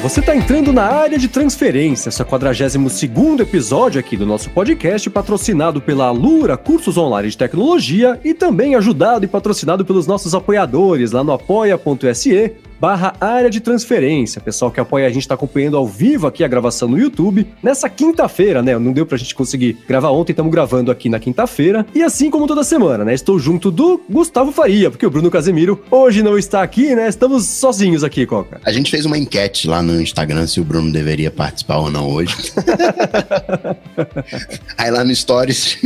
você está entrando na área de transferência, seu 42 episódio aqui do nosso podcast, patrocinado pela Alura Cursos Online de Tecnologia e também ajudado e patrocinado pelos nossos apoiadores lá no apoia.se barra área de transferência. Pessoal que apoia a gente está acompanhando ao vivo aqui a gravação no YouTube. Nessa quinta-feira, né? Não deu pra gente conseguir gravar ontem, estamos gravando aqui na quinta-feira. E assim como toda semana, né? Estou junto do Gustavo Faria, porque o Bruno Casemiro hoje não está aqui, né? Estamos sozinhos aqui, Coca. A gente fez uma enquete lá no Instagram se o Bruno deveria participar ou não hoje. Aí lá no Stories.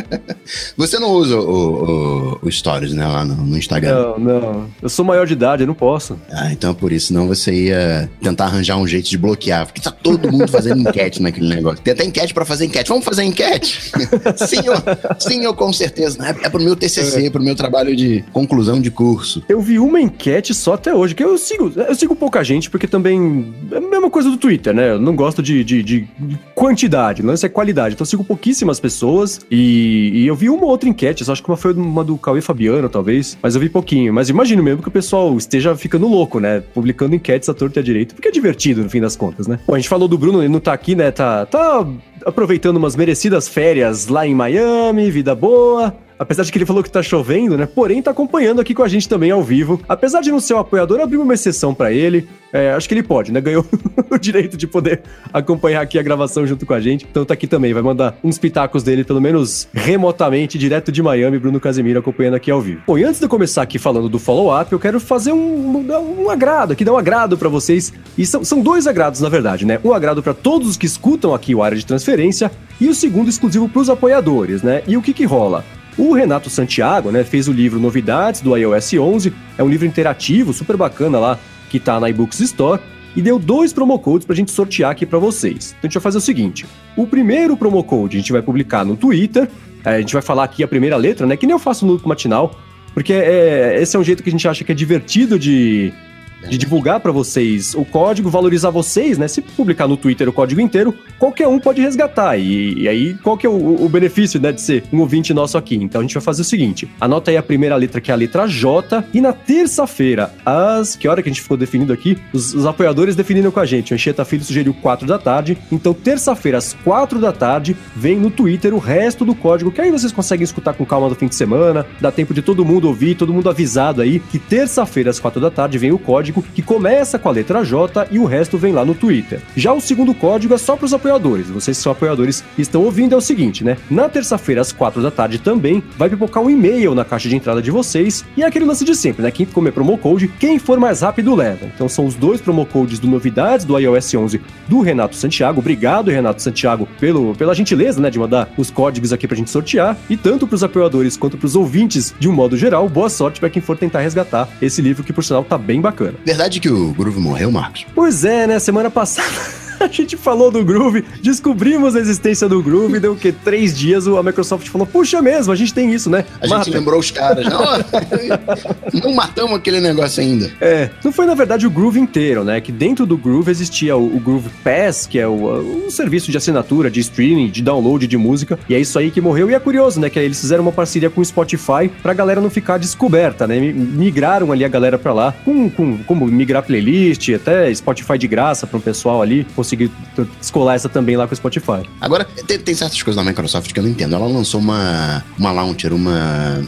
Você não usa o, o, o Stories, né? Lá no, no Instagram. Não, não. Eu sou maior de idade, eu não posso. Ah, então é por isso. Senão você ia tentar arranjar um jeito de bloquear. Porque tá todo mundo fazendo enquete naquele negócio. Tem até enquete pra fazer enquete. Vamos fazer enquete? sim, eu, sim, eu com certeza. É, é pro meu TCC, é. pro meu trabalho de conclusão de curso. Eu vi uma enquete só até hoje, que eu sigo, eu sigo pouca gente, porque também é a mesma coisa do Twitter, né? Eu não gosto de, de, de quantidade, não é qualidade. Então eu sigo pouquíssimas pessoas e, e eu vi uma outra enquete, acho que uma foi uma do Cauê Fabiano, talvez, mas eu vi pouquinho. Mas imagino mesmo que o pessoal esteja ficando ficando louco, né? Publicando enquetes à torta e à direita, porque é divertido no fim das contas, né? Bom, a gente falou do Bruno, ele não tá aqui, né? Tá, tá aproveitando umas merecidas férias lá em Miami, vida boa. Apesar de que ele falou que tá chovendo, né? Porém, tá acompanhando aqui com a gente também ao vivo. Apesar de não ser um apoiador, abri uma exceção para ele. É, acho que ele pode, né? Ganhou o direito de poder acompanhar aqui a gravação junto com a gente. Então tá aqui também, vai mandar uns pitacos dele, pelo menos remotamente, direto de Miami, Bruno Casemiro acompanhando aqui ao vivo. Bom, e antes de eu começar aqui falando do follow-up, eu quero fazer um, um, um agrado aqui, dar um agrado para vocês. E são, são dois agrados, na verdade, né? Um agrado para todos os que escutam aqui o área de transferência e o segundo exclusivo para os apoiadores, né? E o que que rola? O Renato Santiago, né, fez o livro Novidades do iOS 11, é um livro interativo, super bacana lá, que tá na iBooks Store, e deu dois promo codes pra gente sortear aqui para vocês. Então a gente vai fazer o seguinte: o primeiro promo code a gente vai publicar no Twitter, é, a gente vai falar aqui a primeira letra, né, que nem eu faço no matinal, porque é, esse é um jeito que a gente acha que é divertido de, de divulgar para vocês o código, valorizar vocês, né? Se publicar no Twitter o código inteiro, qualquer um pode resgatar. E, e aí, qual que é o, o, benefício, né, de ser um ouvinte nosso aqui? Então a gente vai fazer o seguinte: anota aí a primeira letra, que é a letra J, e na terça-feira, às. Que hora que a gente ficou definindo aqui? Os, os apoiadores definiram com a gente. O Anchieta Filho sugeriu 4 da tarde. Então, terça-feira, às 4 da tarde, vem no Twitter o resto do código, que aí vocês conseguem escutar com calma no fim de semana. Dá tempo de todo mundo ouvir, todo mundo avisado aí que terça-feira, às 4 da tarde, vem o código código que começa com a letra J e o resto vem lá no Twitter. Já o segundo código é só para os apoiadores. Vocês que são apoiadores estão ouvindo é o seguinte, né? Na terça-feira às quatro da tarde também vai pipocar um e-mail na caixa de entrada de vocês e é aquele lance de sempre, né? Quem comer promo code, quem for mais rápido leva. Então são os dois promo codes do novidades do iOS 11 do Renato Santiago. Obrigado, Renato Santiago, pelo, pela gentileza, né, de mandar os códigos aqui pra gente sortear. E tanto para os apoiadores quanto para os ouvintes, de um modo geral, boa sorte para quem for tentar resgatar esse livro que por sinal tá bem bacana. Verdade que o Groove morreu, Marcos? Pois é, né? Semana passada. a gente falou do Groove, descobrimos a existência do Groove, deu o quê? Três dias a Microsoft falou, puxa mesmo, a gente tem isso, né? A Mata. gente lembrou os caras. Não, não matamos aquele negócio ainda. É, não foi na verdade o Groove inteiro, né? Que dentro do Groove existia o, o Groove Pass, que é o, serviço de assinatura, de streaming, de download de música, e é isso aí que morreu. E é curioso, né? Que eles fizeram uma parceria com o Spotify pra galera não ficar descoberta, né? Migraram ali a galera pra lá, com, com como migrar playlist, até Spotify de graça para um pessoal ali conseguir descolar essa também lá com o Spotify. Agora, tem, tem, certas coisas da Microsoft que eu não entendo. Ela lançou uma, uma launcher, uma,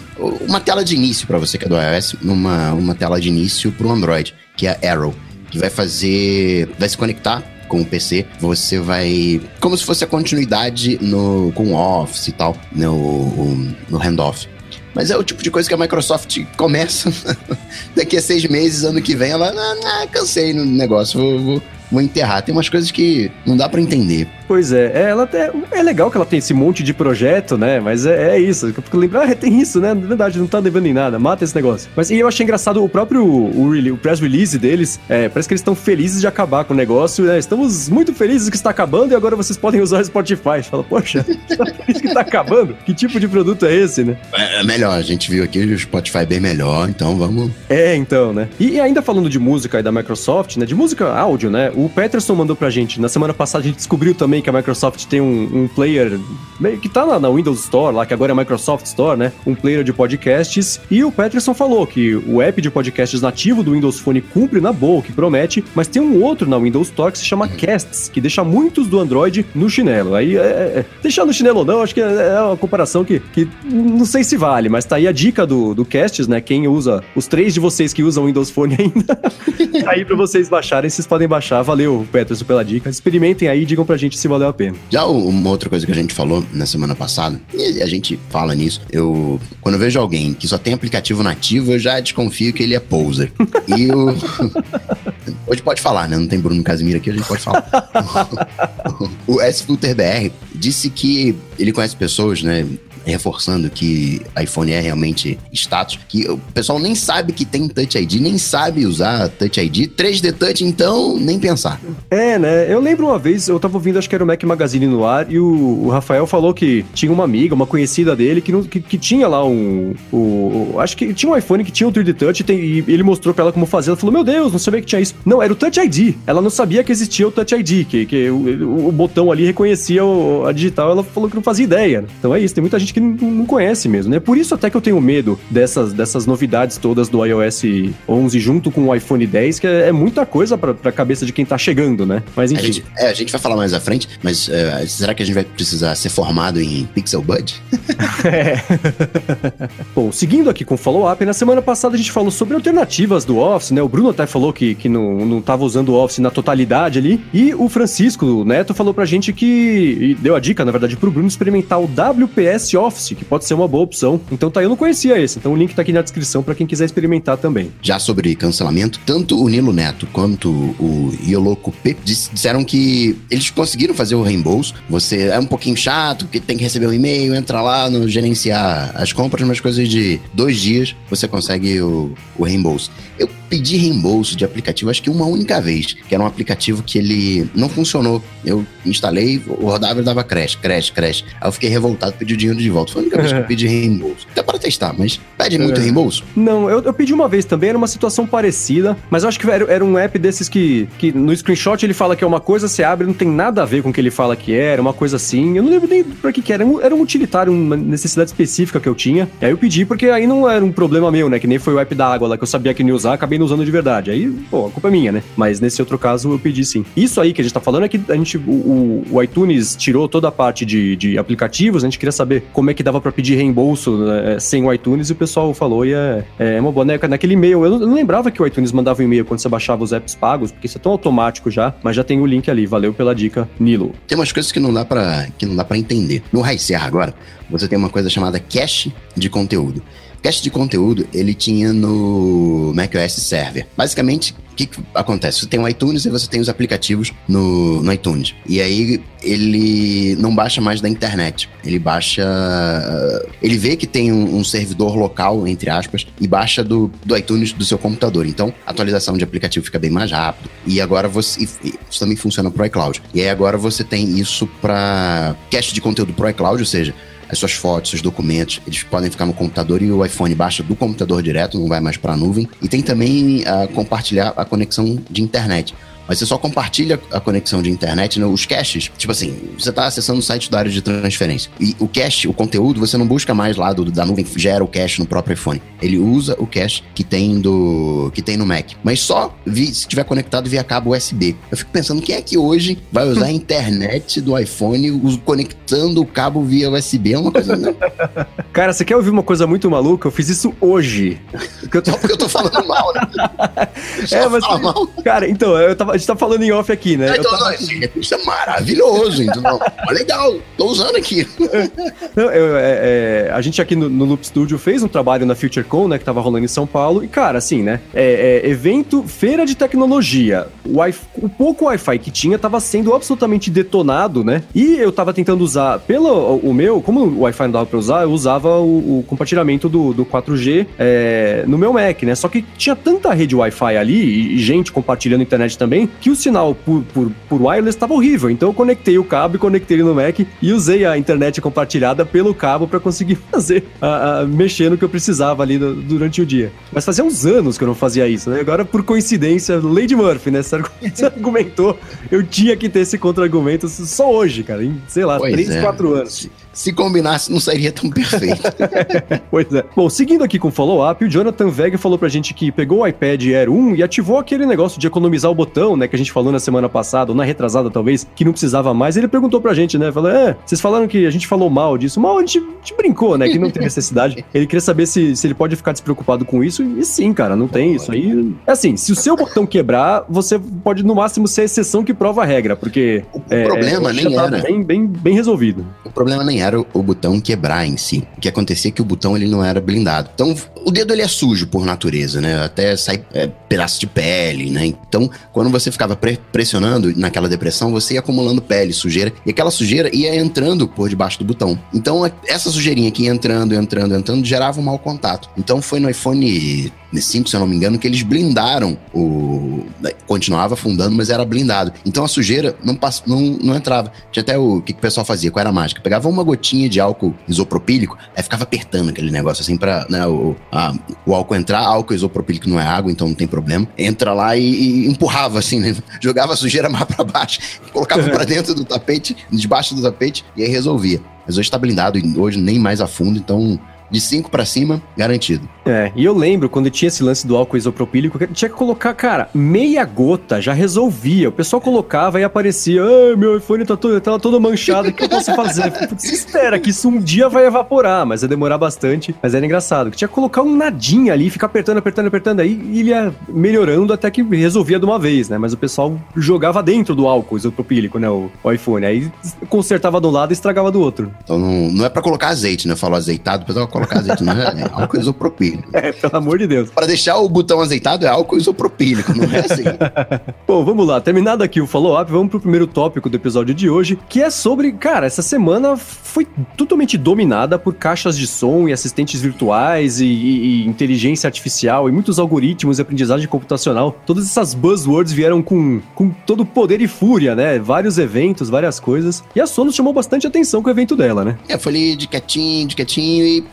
uma tela de início para você que é do iOS, uma, uma tela de início para o Android, que é a Arrow, que vai fazer. vai se conectar com o PC, você vai. Como se fosse a continuidade no, com o Office e tal, no, no handoff. Mas é o tipo de coisa que a Microsoft começa daqui a seis meses, ano que vem, ela, ah, ah cansei no negócio, vou, vou, vou enterrar. Tem umas coisas que não dá para entender. Pois é, é ela é, é legal que ela tem esse monte de projeto, né? Mas é, é isso. Eu fico lembrando, ah, tem isso, né? Na verdade, não tá devendo em nada, mata esse negócio. Mas e eu achei engraçado o próprio o, o press release deles. É, parece que eles estão felizes de acabar com o negócio. Né? Estamos muito felizes que está acabando e agora vocês podem usar o Spotify. Fala, poxa, tá feliz que está acabando? Que tipo de produto é esse, né? É, é melhor, a gente viu aqui o Spotify bem melhor, então vamos. É, então, né? E, e ainda falando de música aí da Microsoft, né? De música áudio, né? O Peterson mandou pra gente, na semana passada a gente descobriu também também que a Microsoft tem um, um player meio que tá na, na, Windows Store, lá que agora é a Microsoft Store, né? Um player de podcasts. E o Peterson falou que o app de podcasts nativo do Windows Phone cumpre na boa, que promete, mas tem um outro na Windows Store que se chama Casts, que deixa muitos do Android no chinelo. Aí, é, é, deixar no chinelo ou não, acho que é, é uma comparação que, que não sei se vale, mas tá aí a dica do, do Casts, né? Quem usa, os três de vocês que usam Windows Phone ainda, tá aí pra vocês baixarem, vocês podem baixar. Valeu, Peterson, pela dica. Experimentem aí digam pra gente se valeu a pena. Já uma outra coisa que a gente falou na semana passada, e a gente fala nisso, eu, quando eu vejo alguém que só tem aplicativo nativo, eu já desconfio que ele é poser. e o... Hoje pode falar, né? Não tem Bruno Casimiro aqui, a gente pode falar. o S Filter BR disse que ele conhece pessoas, né? Reforçando que iPhone é realmente status, que o pessoal nem sabe que tem Touch ID, nem sabe usar Touch ID. 3D Touch, então, nem pensar. É, né? Eu lembro uma vez, eu tava ouvindo, acho que era o Mac Magazine no ar, e o, o Rafael falou que tinha uma amiga, uma conhecida dele, que, não, que, que, tinha lá um. O, acho que tinha um iPhone que tinha o um 3D Touch, e, tem, e ele mostrou pra ela como fazer. Ela falou: Meu Deus, não sabia que tinha isso. Não, era o Touch ID. Ela não sabia que existia o Touch ID, que, que o, o botão ali reconhecia o, a digital. Ela falou que não fazia ideia. Então é isso, tem muita gente que não, conhece mesmo, né? Por isso até que eu tenho medo dessas, dessas novidades todas do iOS 11 junto com o iPhone 10, que é, é muita coisa pra, pra cabeça de quem tá chegando, né? Mas enfim. A gente, é, a gente vai falar mais à frente, mas uh, será que a gente vai precisar ser formado em Pixel Bud? é. Bom, seguindo aqui com o follow-up, na semana passada a gente falou sobre alternativas do Office, né? O Bruno até falou que, que não, não tava usando o Office na totalidade ali, e o Francisco o Neto falou pra gente que, deu a dica, na verdade, pro Bruno experimentar o WPS Office, que pode ser uma boa opção. Então tá, eu não conhecia esse, então o link tá aqui na descrição para quem quiser experimentar também. Já sobre cancelamento, tanto o Nilo Neto quanto o Yoloco P disseram que eles conseguiram fazer o reembolso. Você é um pouquinho chato, porque tem que receber um e-mail, entra lá no gerenciar as compras, mas coisas de dois dias você consegue o, o reembolso. Eu pedi reembolso de aplicativo acho que uma única vez, que era um aplicativo que ele não funcionou. Eu instalei, rodava e dava crash, crash, crash. Aí eu fiquei revoltado, pedi o dinheiro de volta. Foi a única vez que eu pedi reembolso. Até para testar, mas pede muito é. reembolso? Não, eu, eu, pedi uma vez também, era uma situação parecida, mas eu acho que era, era, um app desses que, que no screenshot ele fala que é uma coisa, você abre, não tem nada a ver com o que ele fala que era, uma coisa assim. Eu não lembro nem pra que que era. Era um utilitário, uma necessidade específica que eu tinha. E aí eu pedi porque aí não era um problema meu, né? Que nem foi o app da água lá que eu sabia que não ia usar, acabei não usando de verdade. Aí, pô, a culpa é minha, né? Mas nesse outro caso eu pedi sim. Isso aí que a gente tá falando é que a gente, o, o iTunes tirou toda a parte de, de aplicativos, a gente queria saber como é que dava para pedir reembolso né, sem o iTunes e o pessoal falou e é, é uma boneca. Naquele e-mail, eu não, lembrava que o iTunes mandava um e-mail quando você baixava os apps pagos, porque isso é tão automático já, mas já tem o link ali. Valeu pela dica, Nilo. Tem umas coisas que não dá para que não dá para entender. No High agora, você tem uma coisa chamada cache de conteúdo cache de conteúdo ele tinha no macOS Server. Basicamente, o que, que, acontece? Você tem o iTunes e você tem os aplicativos no, no iTunes. E aí ele não baixa mais da internet. Ele baixa. Ele vê que tem um, um, servidor local, entre aspas, e baixa do, do iTunes do seu computador. Então, a atualização de aplicativo fica bem mais rápido. E agora você. Isso também funciona pro iCloud. E aí agora você tem isso para cache de conteúdo pro iCloud, ou seja, as suas fotos, seus documentos, eles podem ficar no computador e o iPhone baixa do computador direto, não vai mais para a nuvem. E tem também uh, compartilhar a conexão de internet mas você só compartilha a conexão de internet, né, os caches. Tipo assim, você está acessando o site da área de transferência. E o cache, o conteúdo, você não busca mais lá do, da nuvem, gera o cache no próprio iPhone. Ele usa o cache que tem do que tem no Mac. Mas só vi, se tiver conectado via cabo USB. Eu fico pensando, quem é que hoje vai usar a internet do iPhone conectando o cabo via USB? É uma coisa. Né? Cara, você quer ouvir uma coisa muito maluca? Eu fiz isso hoje. Porque eu tô, porque eu tô falando mal, né? é, mas. Mal. Cara, então, eu tava, a gente tá falando em off aqui, né? Então, tava... não, esse recurso é maravilhoso, então, legal, tô usando aqui. Não, eu, é, é, a gente aqui no, no, Loop Studio fez um trabalho na FutureCon, né, que tava rolando em São Paulo, e cara, assim, né, é, é evento, feira de tecnologia, o, o pouco Wi-Fi que tinha tava sendo absolutamente detonado, né, e eu tava tentando usar, pelo o meu, como o Wi-Fi não dava pra usar, eu usava o, o compartilhamento do, do 4G é, no meu Mac, né, só que tinha tanta rede Wi-Fi ali, e, e gente compartilhando internet também, também que o sinal por, por, por wireless estava horrível. Então eu conectei o cabo e conectei ele no Mac e usei a internet compartilhada pelo cabo para conseguir fazer, a, a, mexer no que eu precisava ali do, durante o dia. Mas fazia uns anos que eu não fazia isso, né? Agora, por coincidência, Lady Murphy, né? Você argumentou, eu tinha que ter esse contra-argumento só hoje, cara, em, sei lá, pois 3, é. 4 anos se combinasse, não seria tão perfeito. pois é. Bom, seguindo aqui com o follow-up, o Jonathan Vega falou pra gente que pegou o iPad Air 1 e ativou aquele negócio de economizar o botão, né, que a gente falou na semana passada, ou na retrasada talvez, que não precisava mais. Ele perguntou pra gente, né, falou, é, vocês falaram que a gente falou mal disso. Mal, a gente, a gente brincou, né, que não tem necessidade. ele queria saber se, se ele pode ficar despreocupado com isso, e sim, cara, não tem isso aí. É assim, se o seu botão quebrar, você pode no máximo ser a exceção que prova a regra, porque... O é, problema nem tá era. Bem, bem, bem resolvido. O problema nem era o, o botão quebrar em si. O que acontecia é que o botão ele não era blindado. Então, o dedo ele é sujo por natureza, né? Até sai é, pedaço de pele, né? Então, quando você ficava pre pressionando naquela depressão, você ia acumulando pele, sujeira, e aquela sujeira ia entrando por debaixo do botão. Então, essa sujeirinha que entrando, entrando, entrando, gerava um mau contato. Então, foi no iPhone 5, se eu não me engano, que eles blindaram o. Continuava afundando, mas era blindado. Então a sujeira não, pass... não, não entrava. Tinha até o, o que, que o pessoal fazia, qual era a mágica? Pegava uma gotinha de álcool isopropílico, aí ficava apertando aquele negócio assim pra né, o, a, o álcool entrar. Álcool isopropílico não é água, então não tem problema. Entra lá e, e empurrava assim, né? Jogava a sujeira mais pra baixo, colocava pra dentro do tapete, debaixo do tapete, e aí resolvia. Mas hoje tá blindado hoje nem mais afunda, então de 5 para cima, garantido. É, e eu lembro quando tinha esse lance do álcool isopropílico, tinha que colocar, cara, meia gota já resolvia. O pessoal colocava e aparecia, ah, meu iPhone tá todo, tá todo manchado, o que eu posso fazer? Você espera que isso um dia vai evaporar, mas ia demorar bastante. Mas era engraçado, que tinha que colocar um nadinha ali, ficar apertando, apertando, apertando aí, e ele ia melhorando até que resolvia de uma vez, né? Mas o pessoal jogava dentro do álcool isopropílico, né? O, o iPhone. Aí consertava do lado e estragava do outro. Então não, não é para colocar azeite, né? Falou azeitado, o pessoal colocar azeite, não é, é álcool isopropílico. É, pelo amor de Deus. Para deixar o botão azeitado é álcool isopropílico, não é assim. Bom, vamos lá. Terminado aqui o follow-up, vamos pro primeiro tópico do episódio de hoje, que é sobre, cara, essa semana foi totalmente dominada por caixas de som e assistentes virtuais e, e, e inteligência artificial e muitos algoritmos e aprendizagem computacional. Todas essas buzzwords vieram com, com todo o poder e fúria, né? Vários eventos, várias coisas. E a Sonos chamou bastante atenção com o evento dela, né? É, foi ali de quietinho, de quietinho e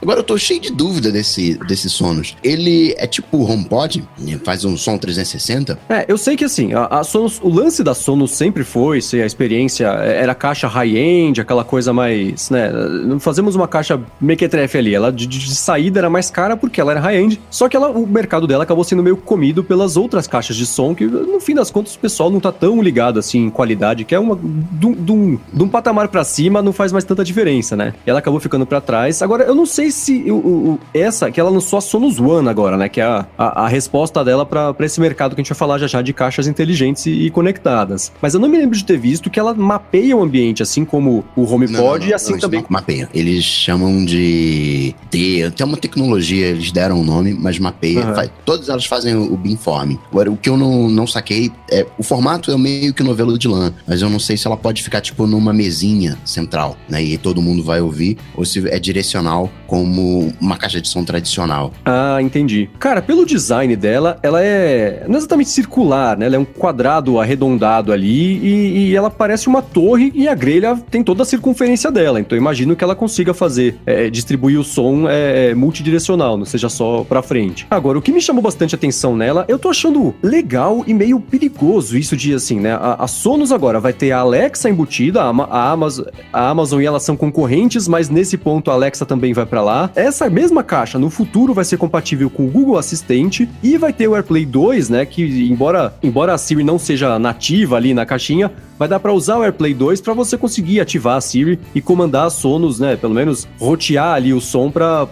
Agora eu tô cheio de dúvida desse, desses sonos. Ele é tipo o HomePod? Faz um som 360? É, eu sei que assim, a, a Sonos, o lance da Sonos sempre foi ser a experiência, é, era caixa high-end, aquela coisa mais, né, fazemos uma caixa mequetrefe ali, ela de, de, saída era mais cara porque ela era high-end, só que ela, o mercado dela acabou sendo meio comido pelas outras caixas de som que, no fim das contas, o pessoal não tá tão ligado assim em qualidade, que é uma, um, de um patamar para cima não faz mais tanta diferença, né? E ela acabou ficando para trás. Agora, eu não sei se o, o, essa, que ela lançou a Sonos One agora, né? Que é a, a, a resposta dela para esse mercado que a gente vai falar já já de caixas inteligentes e, e, conectadas. Mas eu não me lembro de ter visto que ela mapeia o ambiente, assim como o HomePod e assim não, também. Não mapeia. Eles chamam de. tem uma tecnologia, eles deram o um nome, mas mapeia. Uhum. Faz, todas elas fazem o, o beamforming. Agora, o que eu não, não saquei é. O formato é meio que novelo de lã, mas eu não sei se ela pode ficar, tipo, numa mesinha central, né? E todo mundo vai ouvir, ou se é direcional como uma caixa de som tradicional. Ah, entendi. Cara, pelo design dela, ela é não é exatamente circular, né? Ela é um quadrado arredondado ali e, e ela parece uma torre e a grelha tem toda a circunferência dela. Então eu imagino que ela consiga fazer, é, distribuir o som é, é multidirecional, não seja só pra frente. Agora, o que me chamou bastante atenção nela, eu tô achando legal e meio perigoso isso de assim, né? A, a Sonos agora vai ter a Alexa embutida, a, a, Amazon, a Amazon e ela são concorrentes, mas nesse ponto a Alexa também vai para lá. Essa mesma caixa no futuro vai ser compatível com o Google Assistente e vai ter o AirPlay 2, né, que embora embora a Siri não seja nativa ali na caixinha, vai dar para usar o AirPlay 2 para você conseguir ativar a Siri e comandar Sonos, né, pelo menos rotear ali o som para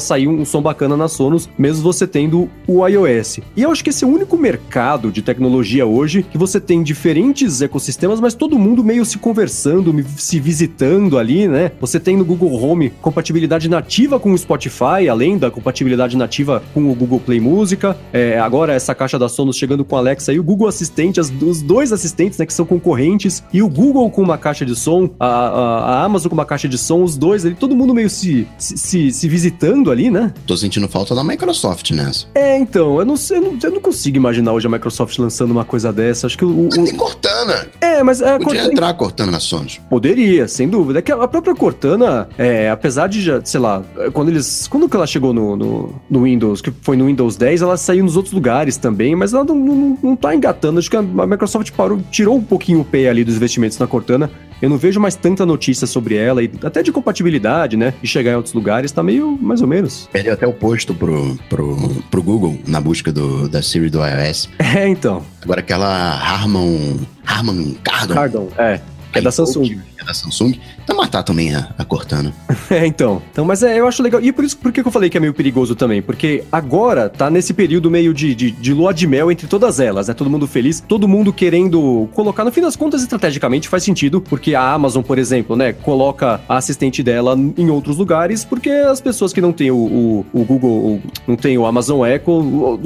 sair um som bacana na Sonos, mesmo você tendo o iOS. E eu acho que esse é o único mercado de tecnologia hoje que você tem diferentes ecossistemas, mas todo mundo meio se conversando, se visitando ali, né? Você tem no Google Home compatibilidade nativa com o Spotify, além da compatibilidade nativa com o Google Play Música. É, agora essa caixa da Sonos chegando com a Alexa e o Google Assistente, as, os dois assistentes, né, que são concorrentes, e o Google com uma caixa de som, a, a, a Amazon com uma caixa de som, os dois ali, todo mundo meio se, se, se, se visitando ali, né? Tô sentindo falta da Microsoft nessa. É, então, eu não, sei, eu não, eu não consigo imaginar hoje a Microsoft lançando uma coisa dessa. Acho que o. o tem Cortana. é, mas é, Podia Cortana- entrar Cortana na Sonos. Poderia, sem dúvida. É que a própria Cortana, é, apesar de já, sei lá, quando eles. Quando que ela chegou no, no, no Windows, que foi no Windows 10, ela saiu nos outros lugares também, mas ela não, não, não tá engatando. Acho que a Microsoft parou, tirou um pouquinho o pé ali dos investimentos na Cortana. Eu não vejo mais tanta notícia sobre ela, e até de compatibilidade, né? E chegar em outros lugares, tá meio mais ou menos. Perdeu até o posto pro, pro, pro Google na busca do, da Siri do iOS. É, então. Agora aquela Harman. Harman Kardon. Cardon, é. Que é da Samsung. É da Samsung. Tá matar também a, a Cortana. É, então. Então, mas é, eu acho legal. E por isso, por que eu falei que é meio perigoso também? Porque agora tá nesse período meio de, de, de lua de mel entre todas elas, né? Todo mundo feliz, todo mundo querendo colocar. No fim das contas, estrategicamente faz sentido, porque a Amazon, por exemplo, né, coloca a assistente dela em outros lugares, porque as pessoas que não têm o, o, o Google, o- não tem o Amazon Echo,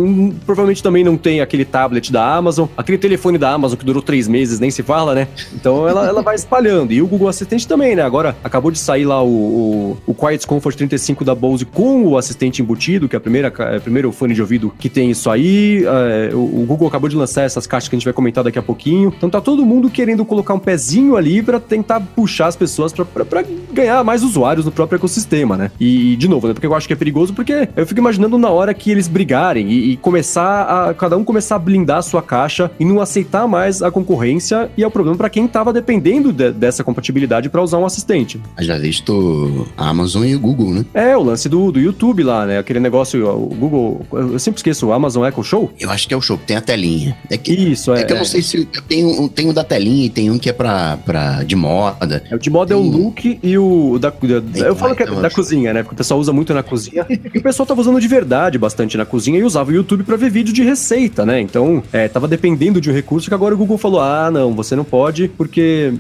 provavelmente também não tem aquele tablet da Amazon, aquele telefone da Amazon que durou três meses, nem se fala, né? Então ela, ela vai espalhando. E o Google Assistente também, né? Agora acabou de sair lá o, o, o Quiet Comfort 35 da Bose com o assistente embutido, que é a primeira, é primeiro fone de ouvido que tem isso aí. É, o, o Google acabou de lançar essas caixas que a gente vai comentar daqui a pouquinho. Então tá todo mundo querendo colocar um pezinho ali pra tentar puxar as pessoas pra ganhar mais usuários no próprio ecossistema, né? E, de novo, né? Porque eu acho que é perigoso, porque eu fico imaginando na hora que eles brigarem e, e começar a. cada um começar a blindar a sua caixa e não aceitar mais a concorrência, e é o problema pra quem tava dependendo de- dessa compatibilidade pra usar um assistente. Já visto a Amazon e o Google, né? É, o lance do, do YouTube lá, né? Aquele negócio, o Google. Eu sempre esqueço, o Amazon Echo Show? Eu acho que é o show, tem a telinha. É que, Isso, é. é que eu não sei se. Tem um, tem um da telinha e tem um que é pra, pra, de moda. É, o de moda é o Tem- look e o da, da- eu falo que é então, da cozinha, né? Porque o pessoal usa muito na cozinha. E o pessoal tava usando de verdade bastante na cozinha e usava o YouTube pra ver vídeo de receita, né? Então, é, tava dependendo de um recurso que agora o Google falou: ah, não, você não pode, porque.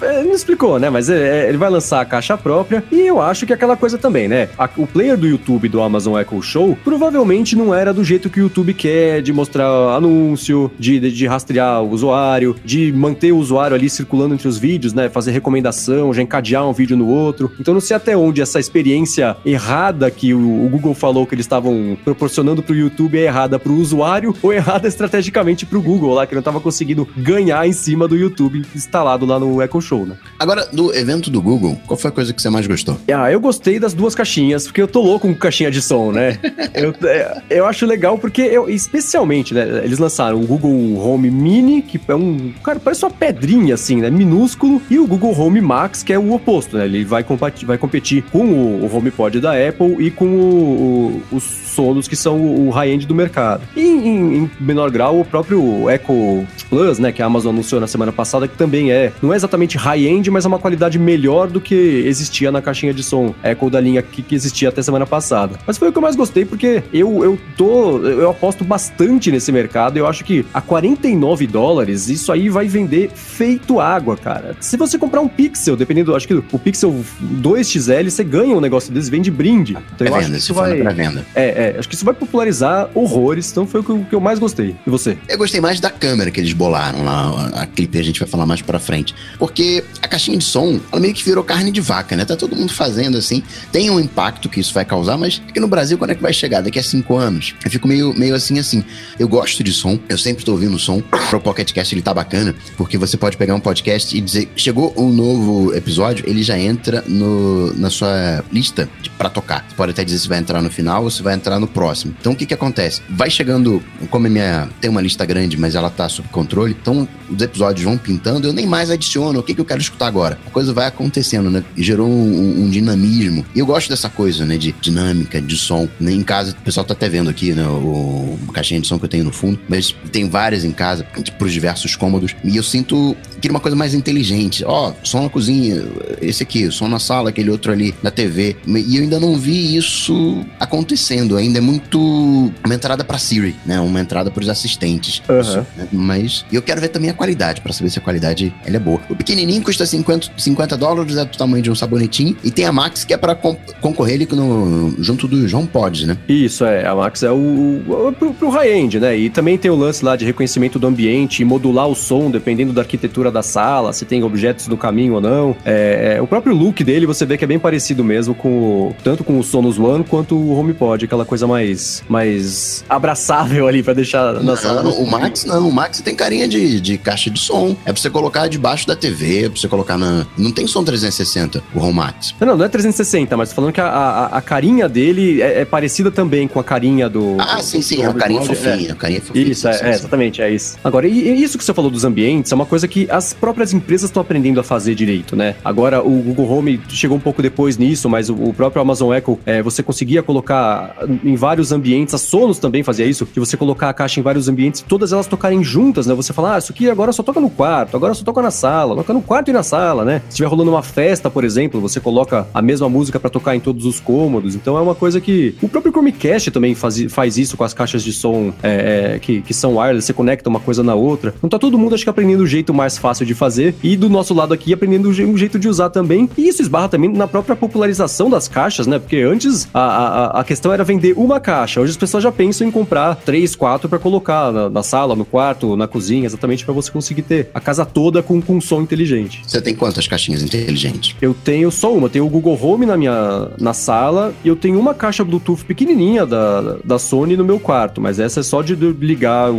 É, explicou, né? Mas é, é, ele vai lançar a caixa própria. E eu acho que é aquela coisa também, né? A- o player do YouTube do Amazon Echo Show provavelmente não era do jeito que o YouTube quer, de mostrar anúncio, de, de, de rastrear o usuário, de manter o usuário ali circulando entre os vídeos, né? Fazer recomendação, já encadear um vídeo no outro. Então não sei até onde essa experiência errada que o, o Google falou que eles estavam proporcionando pro YouTube é errada pro usuário ou errada estrategicamente pro Google lá, que não tava conseguindo ganhar em cima do YouTube instalado lá no Echo Show, né? Agora, do evento do Google, qual foi a coisa que você mais gostou? Ah, eu gostei das duas caixinhas, porque eu tô louco com caixinha de som, né? eu, é, eu acho legal porque, eu, especialmente, né? Eles lançaram o Google Home Mini, que é um. Cara, parece uma pedrinha assim, né? Minúsculo, e o Google Home Max, que é o oposto, né? Ele vai, vai competir com o, o HomePod da Apple e com o- o- os sonos que são o, o high-end do mercado. E em, em menor grau, o próprio Echo Plus, né? Que a Amazon anunciou na semana passada, que também é. Não é exatamente high-end, mas é uma qualidade melhor do que existia na caixinha de som Echo da linha que, que existia até semana passada. Mas foi o que eu mais gostei, porque eu, eu tô. Eu aposto bastante nesse mercado. Eu acho que a 49 dólares, isso aí vai vender feito água, cara. Se você comprar um Pixel, dependendo, acho que o Pixel 2XL, você ganha um negócio desse, vende brinde. Então eu acho que isso na vai. pré-venda. É, é, acho que isso vai popularizar horrores, então foi o que eu, que eu mais gostei. E você? Eu gostei mais da câmera que eles bolaram lá, a clipe a gente vai falar mais pra frente. Porque a caixinha de som, ela meio que virou carne de vaca, né? Tá todo mundo fazendo assim. Tem um impacto que isso vai causar, mas aqui no Brasil, quando é que vai chegar? Daqui a cinco anos. Eu fico meio, meio assim, assim. Eu gosto de som, eu sempre tô ouvindo som. Pro Pocket Cast ele tá bacana, porque você pode pegar um podcast e dizer, chegou um novo episódio, ele já entra no, na sua lista pra tocar. Você pode até dizer se vai entrar no final ou se vai entrar no próximo. Então o que que acontece? Vai chegando, como a minha tem uma lista grande, mas ela tá sob controle, então os episódios vão pintando, eu nem mais adiciono o que que eu quero escutar agora. A coisa vai acontecendo, né? E gerou um, um- dinamismo. E eu gosto dessa coisa, né? De dinâmica, de som. Né? Em casa, o pessoal tá até vendo aqui, né? O, a caixinha de som que eu tenho no fundo, mas tem várias em casa, pros diversos cômodos. E eu sinto queria uma coisa mais inteligente. Ó, oh, som na cozinha, esse aqui, som na sala, aquele outro ali na TV. E eu ainda não vi isso acontecendo. Ainda é muito uma entrada para Siri, né? Uma entrada para os assistentes. Uhum. Isso, né? Mas eu quero ver também a qualidade, para saber se a qualidade ela é boa. O pequenininho custa 50, 50 dólares, é do tamanho de um sabonetinho. E tem a Max que é para concorrer ali no, junto do João Pod, né? Isso, é. A Max é o, o pro, pro high-end, né? E também tem o lance lá de reconhecimento do ambiente e modular o som dependendo da arquitetura da sala, se tem objetos no caminho ou não. É, é, o próprio look dele você vê que é bem parecido mesmo com o, tanto com o Sonos One quanto o HomePod, aquela coisa mais, mais abraçável ali para deixar na não, sala. O Max não, o Max tem carinha de, de caixa de som. É pra você colocar debaixo da TV, é pra você colocar na. Não tem som 360, o Home Max. Não, não é 360, mas falando que a, a, a carinha dele é, é, parecida também com a carinha do. Ah, sim, sim, é a carinha fofinha. É. A carinha fofinha. Isso, é, é, exatamente, é isso. Agora, e, e, isso que você falou dos ambientes é uma coisa que as próprias empresas estão aprendendo a fazer direito, né? Agora, o Google Home chegou um pouco depois nisso, mas o, o próprio Amazon Echo, é, você conseguia colocar em vários ambientes, a Sonos também fazia isso, de você colocar a caixa em vários ambientes, todas elas tocarem juntas, né? Você fala, ah, isso aqui agora só toca no quarto, agora só toca na sala, toca no quarto e na sala, né? Se estiver rolando uma festa, por exemplo, você coloca a mesma música para tocar em todos os cômodos. Então é uma coisa que. O próprio Chromecast também faz, faz isso com as caixas de som é, é, que, que são wireless, você conecta uma coisa na outra. Então tá todo mundo, acho que, aprendendo o jeito mais fácil de fazer. E do nosso lado aqui, aprendendo um jeito de usar também. E isso esbarra também na própria popularização das caixas, né? Porque antes a, a, a questão era vender uma caixa. Hoje as pessoas já pensam em comprar três, quatro para colocar na, na, sala, no quarto, na cozinha, exatamente para você conseguir ter a casa toda com, com som inteligente. Você tem quantas caixinhas inteligentes? Eu tenho só uma. Eu tenho o Google Home na minha na sala e eu tenho uma caixa Bluetooth pequenininha da, da Sony no meu quarto, mas essa é só de ligar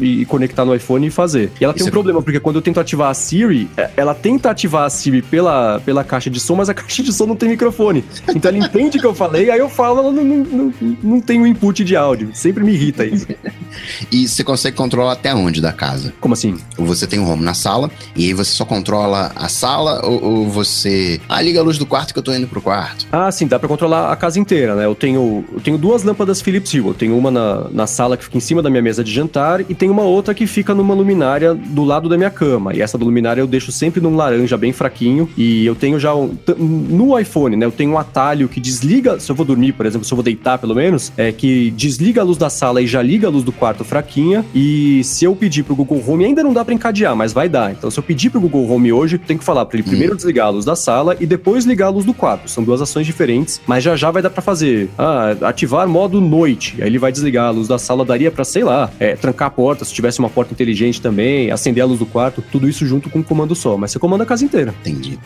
e conectar no iPhone e fazer. E ela tem um é... problema, porque quando eu tento ativar a Siri, é, ela tenta ativar a Siri pela, pela caixa de som, mas a caixa de som não tem microfone. Então ela entende o que eu falei, aí eu falo, ela não, não, não, não tem o um input de áudio. Sempre me irrita isso. e você consegue controlar até onde da casa? Como assim? Você tem um home na sala, e aí você só controla a sala ou, ou você. Ah, liga a luz do quarto que eu tô indo pro quarto. Ah, sim, dá pra controlar a casa inteira, né? Eu tenho, eu tenho duas lâmpadas Philips Hue. Eu tenho uma na, na sala que fica em cima da minha mesa de jantar e tem uma outra que fica numa luminária do lado da minha cama. E essa da luminária eu deixo sempre num laranja bem fraquinho. E eu tenho já um, no iPhone, né? Eu tenho um atalho que desliga, se eu vou dormir, por exemplo, se eu vou deitar pelo menos, é que desliga a luz da sala e já liga a luz do quarto fraquinha. E se eu pedir pro Google Home, ainda não dá para encadear, mas vai dar. Então se eu pedir pro Google Home hoje, tem que falar para ele primeiro hum. desligar a luz da sala e depois ligar a luz do quarto. São duas ações diferentes, mas já já vai dar para fazer. Ah, ativar modo noite. Aí ele vai desligar a luz da sala, daria para sei lá, é, trancar a porta, se tivesse uma porta inteligente também, acender a luz do quarto, tudo isso junto com um comando só. Mas você comanda a casa inteira. Entendi.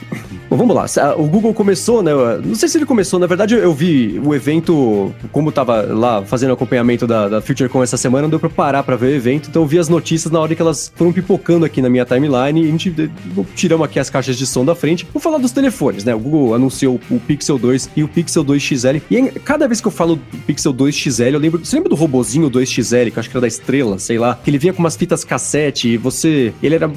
Bom, vamos lá. O Google começou, né? Não sei se ele começou, na verdade eu vi o evento, como tava lá fazendo acompanhamento da, da FutureCon essa semana, não deu pra parar pra ver o evento, então eu vi as notícias na hora que elas foram pipocando aqui na minha timeline e a gente tiramos aqui as caixas de som da frente. Vou falar dos telefones, né? O Google anunciou o Pixel 2 e o Pixel 2 XL. E cada vez que eu falo Pixel 2 XL, eu lembro. Você lembra do robozinho 2 XL, que eu acho que era da estrela, sei lá? Que ele vinha com umas fitas cassete e você. Ele era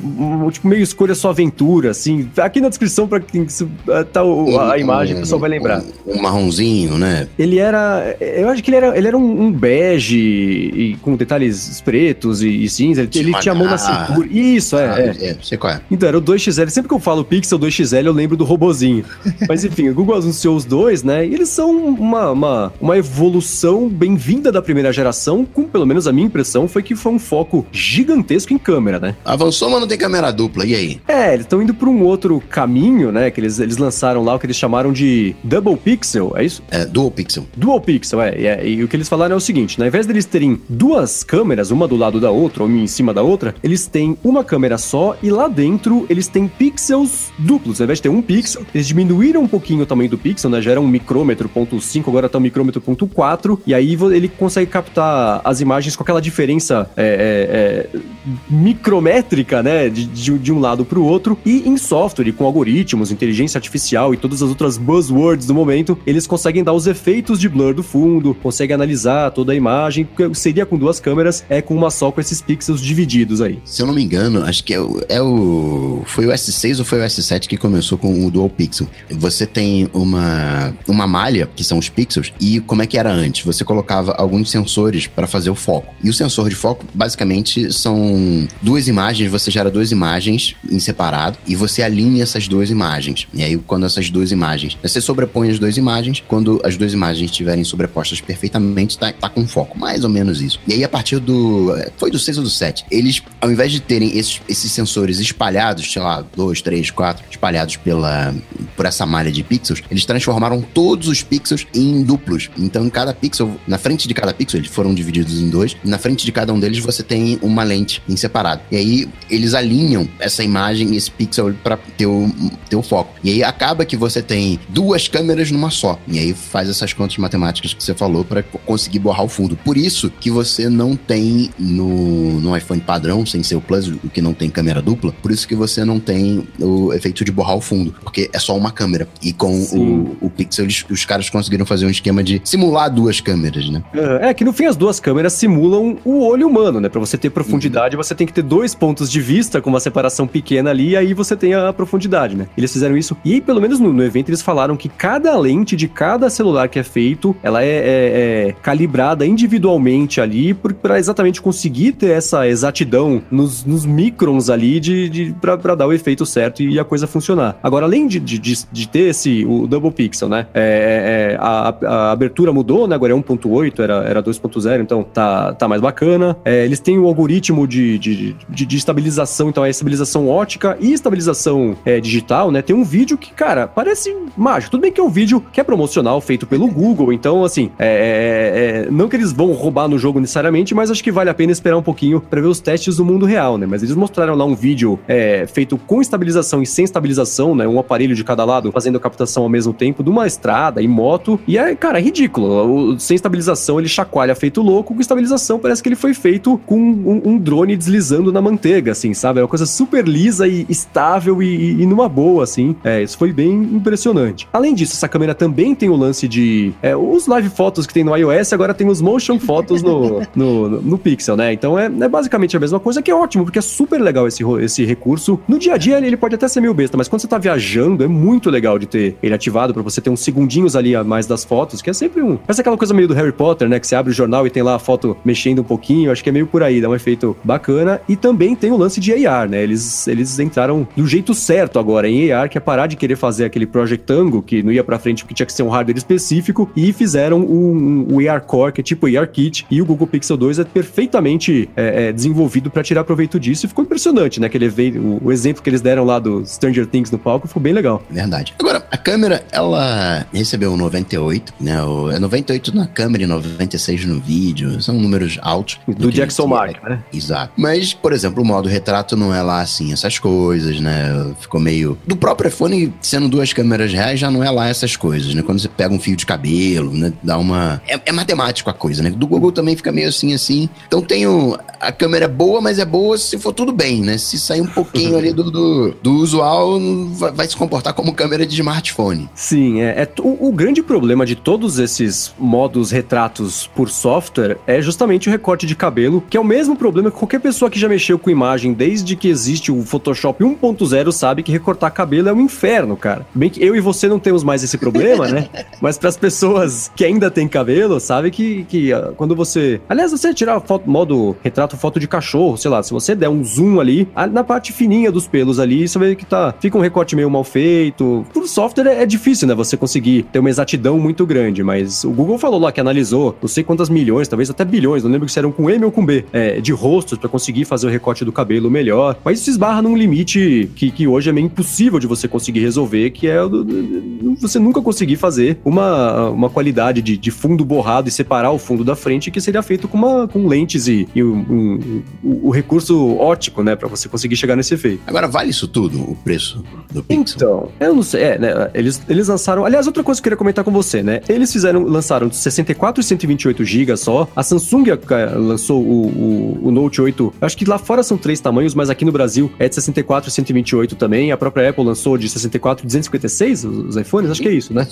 tipo meio escolha sua aventura, assim. Aqui na descrição, pra quem eh, tá o, a, imagem, o pessoal vai lembrar. Um, um, marronzinho, né? Ele era. Eu acho que ele era, ele era um, um bege e, com detalhes pretos e, e cinza. Ele, ele tinha a mão na cintura. Isso, é. Ah, é. é. Sei qual é. Então, era o 2XL. Sempre que eu falo Pixel 2XL, eu lembro do robozinho. Mas enfim, o Google anunciou os dois, né? E eles são uma, uma, uma evolução bem-vinda da primeira geração, com pelo menos a minha impressão foi que foi um foco gigantesco em câmera, né? Avançou, mas não tem câmera dupla, e aí? É, eles estão indo para um outro caminho, né? Que eles, eles lançaram lá o que eles chamaram de Double Pixel, é isso? É, Dual Pixel. Dual Pixel, é. E, é, e o que eles falaram é o seguinte: né? ao invés deles terem duas câmeras, uma do lado da outra, uma em cima da outra, eles têm uma câmera só e lá dentro eles têm pixels duplos. Ao invés de ter um pixel, eles diminuíram um pouquinho o tamanho do pixel, né? Já era um micrômetro ponto 5, agora tá um micrômetro ponto 4, e aí ele consegue captar as imagens com aquela diferença é, é, é, micrométrica, né? De, de, de um lado para o outro, e em software, com algoritmos, inteligência artificial e todas as outras buzzwords do momento, eles conseguem dar os efeitos de blur do fundo, conseguem analisar toda a imagem, seria com duas câmeras, é com uma só com esses pixels divididos aí. Se eu não me engano, acho que é o, é o foi o S6 ou foi o S7 que começou com o Dual Pixel. Você tem uma uma malha, que são os pixels, e como é que era antes? Você colocava alguns sensores para fazer o foco. E o sensor de foco, basicamente, são duas imagens, você gera duas imagens em separado e você alinha essas duas imagens. E aí, quando essas duas imagens. Você sobrepõe as duas imagens, quando as duas imagens estiverem sobrepostas perfeitamente, tá, tá com foco. Mais ou menos isso. E aí, a partir do. Foi do 6 ou do 7. Eles, ao invés de terem esses, esses sensores espalhados, sei lá, dois, três, quatro, espalhados pela, por essa malha de pixels, eles transformaram todos os pixels em duplos. Então, cada pixel, na frente de cada pixel, eles foram divididos em dois, e na frente de cada um deles você tem uma lente em separado. E aí, eles alinham essa imagem, esse pixel, para ter o, ter o foco. E aí, acaba que você tem duas câmeras numa só. E aí, faz essas contas matemáticas que você falou para conseguir borrar o fundo. Por isso que você não tem no, no iPhone padrão, sem ser o Plus, o que não tem câmera dupla, por isso que você não tem o efeito de borrar o fundo, porque é só uma câmera. E com o, o, Pixel, eles, os caras conseguiram fazer um esquema de simular duas câmeras, né? É, que no fim as duas câmeras simulam o olho humano, né? Pra você ter profundidade, uhum. você tem que ter dois pontos de vista com uma separação pequena ali, e aí você tem a profundidade, né? Eles fizeram isso. E aí, pelo menos no, no evento, eles falaram que cada lente de cada celular que é feito, ela é, é, é calibrada individualmente ali para exatamente conseguir ter essa exatidão nos, nos microns ali de, de para dar o efeito certo e a coisa funcionar. Agora, além de, de, de ter esse, o double pixel, né? É, é, a, a, abertura mudou, né? Agora é 1.8, era, era 2.0, então tá, tá mais bacana. É, eles têm o algoritmo de, de, de, de, estabilização, então é estabilização ótica e estabilização é, digital, né? Tem um vídeo que, cara, parece mágico. Tudo bem que é um vídeo que é promocional, feito pelo Google, então, assim, é, é, é, não que eles vão roubar no jogo necessariamente, mas acho que vale a pena esperar um pouquinho para ver os testes do mundo real, né? Mas eles mostraram lá um vídeo é, feito com estabilização e sem estabilização, né? Um aparelho de cada lado fazendo captação ao mesmo tempo de uma estrada e moto. E é, cara, é ridículo. O, sem estabilização ele chacoalha feito louco, com estabilização parece que ele foi feito com um, um drone deslizando na manteiga, assim, sabe? É uma coisa super lisa e estável e, e numa boa, assim. É, isso foi bem impressionante. Além disso, essa câmera também tem o lance de. É, os live fotos que tem no iOS, agora tem os motion fotos no, no, no, no Pixel, né? Então é, é basicamente a mesma coisa, que é ótimo, porque é super legal esse, esse recurso. No dia a dia ele pode até ser meio besta, mas quando você tá viajando, é muito legal de ter ele ativado para você ter uns segundinhos ali a mais das fotos, que é sempre um. Parece aquela coisa meio do Harry Potter, né? Que você abre o jornal e tem lá a foto mexendo um pouquinho. Acho que é meio por aí, dá um efeito bacana. E também tem o lance de AR, né? Eles, eles entraram do jeito certo agora em AR, que é parar de querer fazer aquele Project Tango, que não ia pra frente porque tinha que ser um hardware específico, e fizeram um, um AR Core, que é tipo AR Kit, e o Google Pixel 2 é perfeitamente é, é, desenvolvido para tirar proveito disso. E ficou impressionante, né? Aquele, o, o exemplo que eles deram lá do Stranger Things no palco ficou bem legal. Verdade. Agora, a câmera, ela recebeu 98, né? O, é 98 na câmera e 96 no vídeo. São números altos. Do, do Jackson Mark, né? Exato. Mas, por exemplo, o modo retrato não é lá assim, essas coisas, né? Ficou meio. Do próprio iPhone, sendo duas câmeras reais, já não é lá essas coisas, né? Quando você pega um fio de cabelo, né? Dá uma. É, é matemático a coisa, né? Do Google também fica meio assim, assim. Então tem o. A câmera é boa, mas é boa se for tudo bem, né? Se sair um pouquinho ali do, do, do usual, vai, se comportar como câmera de smartphone. Sim, é, é o, o, grande problema de todos esses modos retratos por software é justamente o recorte de cabelo, que é o mesmo problema que qualquer pessoa que já mexeu com imagem desde que existe o Photoshop 1.0 sabe que recortar cabelo é um inferno, cara. Bem que eu e você não temos mais esse problema, né? Mas para as pessoas que ainda têm cabelo, sabe que, que uh, quando você. Aliás, você tirar foto, modo retrato foto de cachorro, sei lá, se você der um zoom ali, na parte fininha dos pelos ali, você vê que tá. Fica um recorte meio mal feito. Por software é, é difícil, né? Você conseguir ter uma exatidão muito grande, mas o Google falou lá que analisou não sei quantas milhões, talvez até bilhões, não lembro se eram com M ou com B, é, de rostos para conseguir fazer o recorte do cabelo melhor. Mas isso esbarra num limite que, que hoje é meio impossível de você conseguir resolver, que é você nunca conseguir fazer uma, uma qualidade de, de fundo borrado e separar o fundo da frente que seria feito com, uma, com lentes e, e um, um, um, o recurso ótico, né, para você conseguir chegar nesse efeito. Agora, vale isso tudo, o preço do Pixel? Então, eu não sei, é, né, eles, eles lançaram, aliás, outra coisa que eu queria comentar com você, né, eles fizeram, lançaram de 64 e 128 GB só, a Samsung lançou o, o, o, Note 8, acho que lá fora são três tamanhos, mas aqui no Brasil é de 64 e 128 também, a própria Apple lançou de 64 e 256 os iPhones, acho que é isso, né?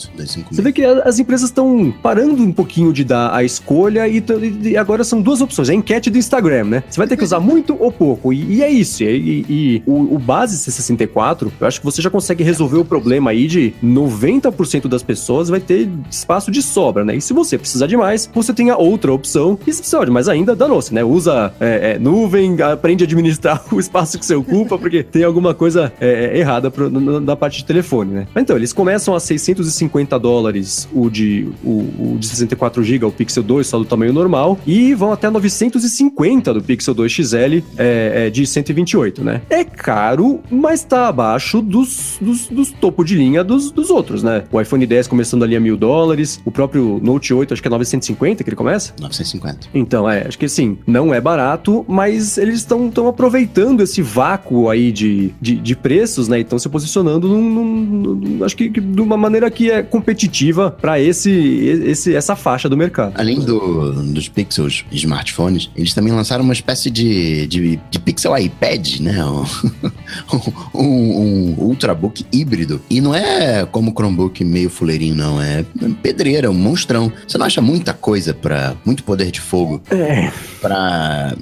Você vê que as empresas estão parando um pouquinho de dar a escolha e, e, agora são duas opções, é a enquete do Instagram, né? Você vai ter que usar muito ou pouco, e, e é isso, e, e o, o base C64, eu acho que você já consegue resolver o problema aí de 90% das pessoas vai ter espaço de sobra, né? E se você precisar de mais, você tem a outra opção. E se precisar de mais ainda, danou-se, né? Usa é, é, nuvem, aprende a administrar o espaço que você ocupa, porque tem alguma coisa é, é errada pro, na parte de telefone, né? Então, eles começam a 650 dólares o de, o, o de 64 GB, o Pixel 2, só do tamanho normal, e vão até 950 do Pixel 2 XL é, é, de 128, né? É caro, mas tá abaixo dos, dos, dos topo de linha dos, dos outros, né? O iPhone 10 começando ali a mil dólares, o próprio Note 8 acho que é 950 que ele começa? 950. Então, é, acho que assim, não é barato, mas eles estão aproveitando esse vácuo aí de, de, de preços, né? E estão se posicionando num, num, num, acho que, que, de uma maneira que é competitiva para esse, esse, essa faixa do mercado. Além do, dos Pixels smartphones, eles também lançaram uma espécie de, de, de Pixel iPad, né? Um, um, Ultrabook híbrido. E não é como Chromebook meio fuleirinho, não. É pedreira, um monstrão. Você não acha muita coisa para muito poder de fogo? É. Pra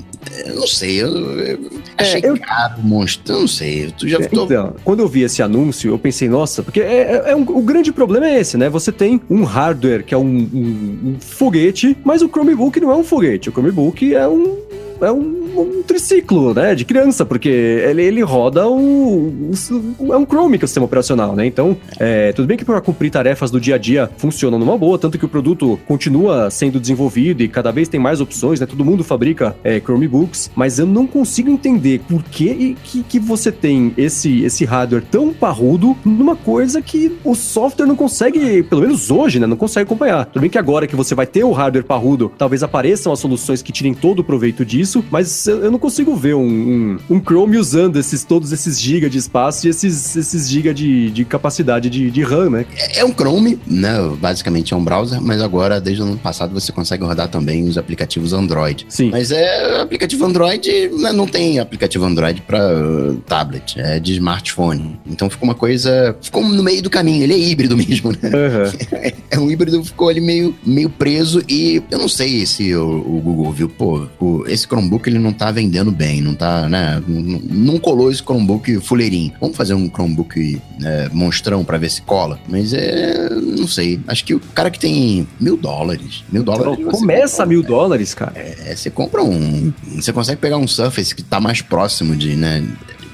não sei, eu, eu achei é, eu... caro o monstro, eu não sei. Tu já é, tô... Então, quando eu vi esse anúncio, eu pensei, nossa, porque é, é, é um, o grande problema é esse, né? Você tem um hardware que é um, um, um foguete, mas o Chromebook não é um foguete. O Chromebook é um é um, um, triciclo, né, de criança, porque ele, ele roda o, o, é um Chrome que é o sistema operacional, né? Então, é, tudo bem que para cumprir tarefas do dia a dia funciona numa boa, tanto que o produto continua sendo desenvolvido e cada vez tem mais opções, né? Todo mundo fabrica é, Chromebooks, mas eu não consigo entender por que, que, que você tem esse, esse hardware tão parrudo numa coisa que o software não consegue, pelo menos hoje, né, não consegue acompanhar. Tudo bem que agora que você vai ter o hardware parrudo, talvez apareçam as soluções que tirem todo o proveito disso, isso, mas eu, não consigo ver um, um, um, Chrome usando esses, todos esses GB de espaço e esses, esses GB de, de capacidade de, de RAM, né? É, é um Chrome, né? Basicamente é um browser, mas agora, desde o ano passado, você consegue rodar também os aplicativos Android. Sim. Mas é aplicativo Android, né, não tem aplicativo Android para uh, tablet, é de smartphone. Então ficou uma coisa. Ficou no meio do caminho, ele é híbrido mesmo, né? Uhum. É, é um híbrido, ficou ali meio, meio preso e eu não sei se o, o Google viu, pô, o, esse Chromebook ele não tá vendendo bem, não tá, né? Não, não colou esse Chromebook fuleirinho. Vamos fazer um Chromebook é, monstrão para ver se cola. Mas é. Não sei. Acho que o cara que tem mil dólares. Mil dólares. começa a mil dólares, cara. É, você compra um. Você consegue pegar um Surface que tá mais próximo de, né?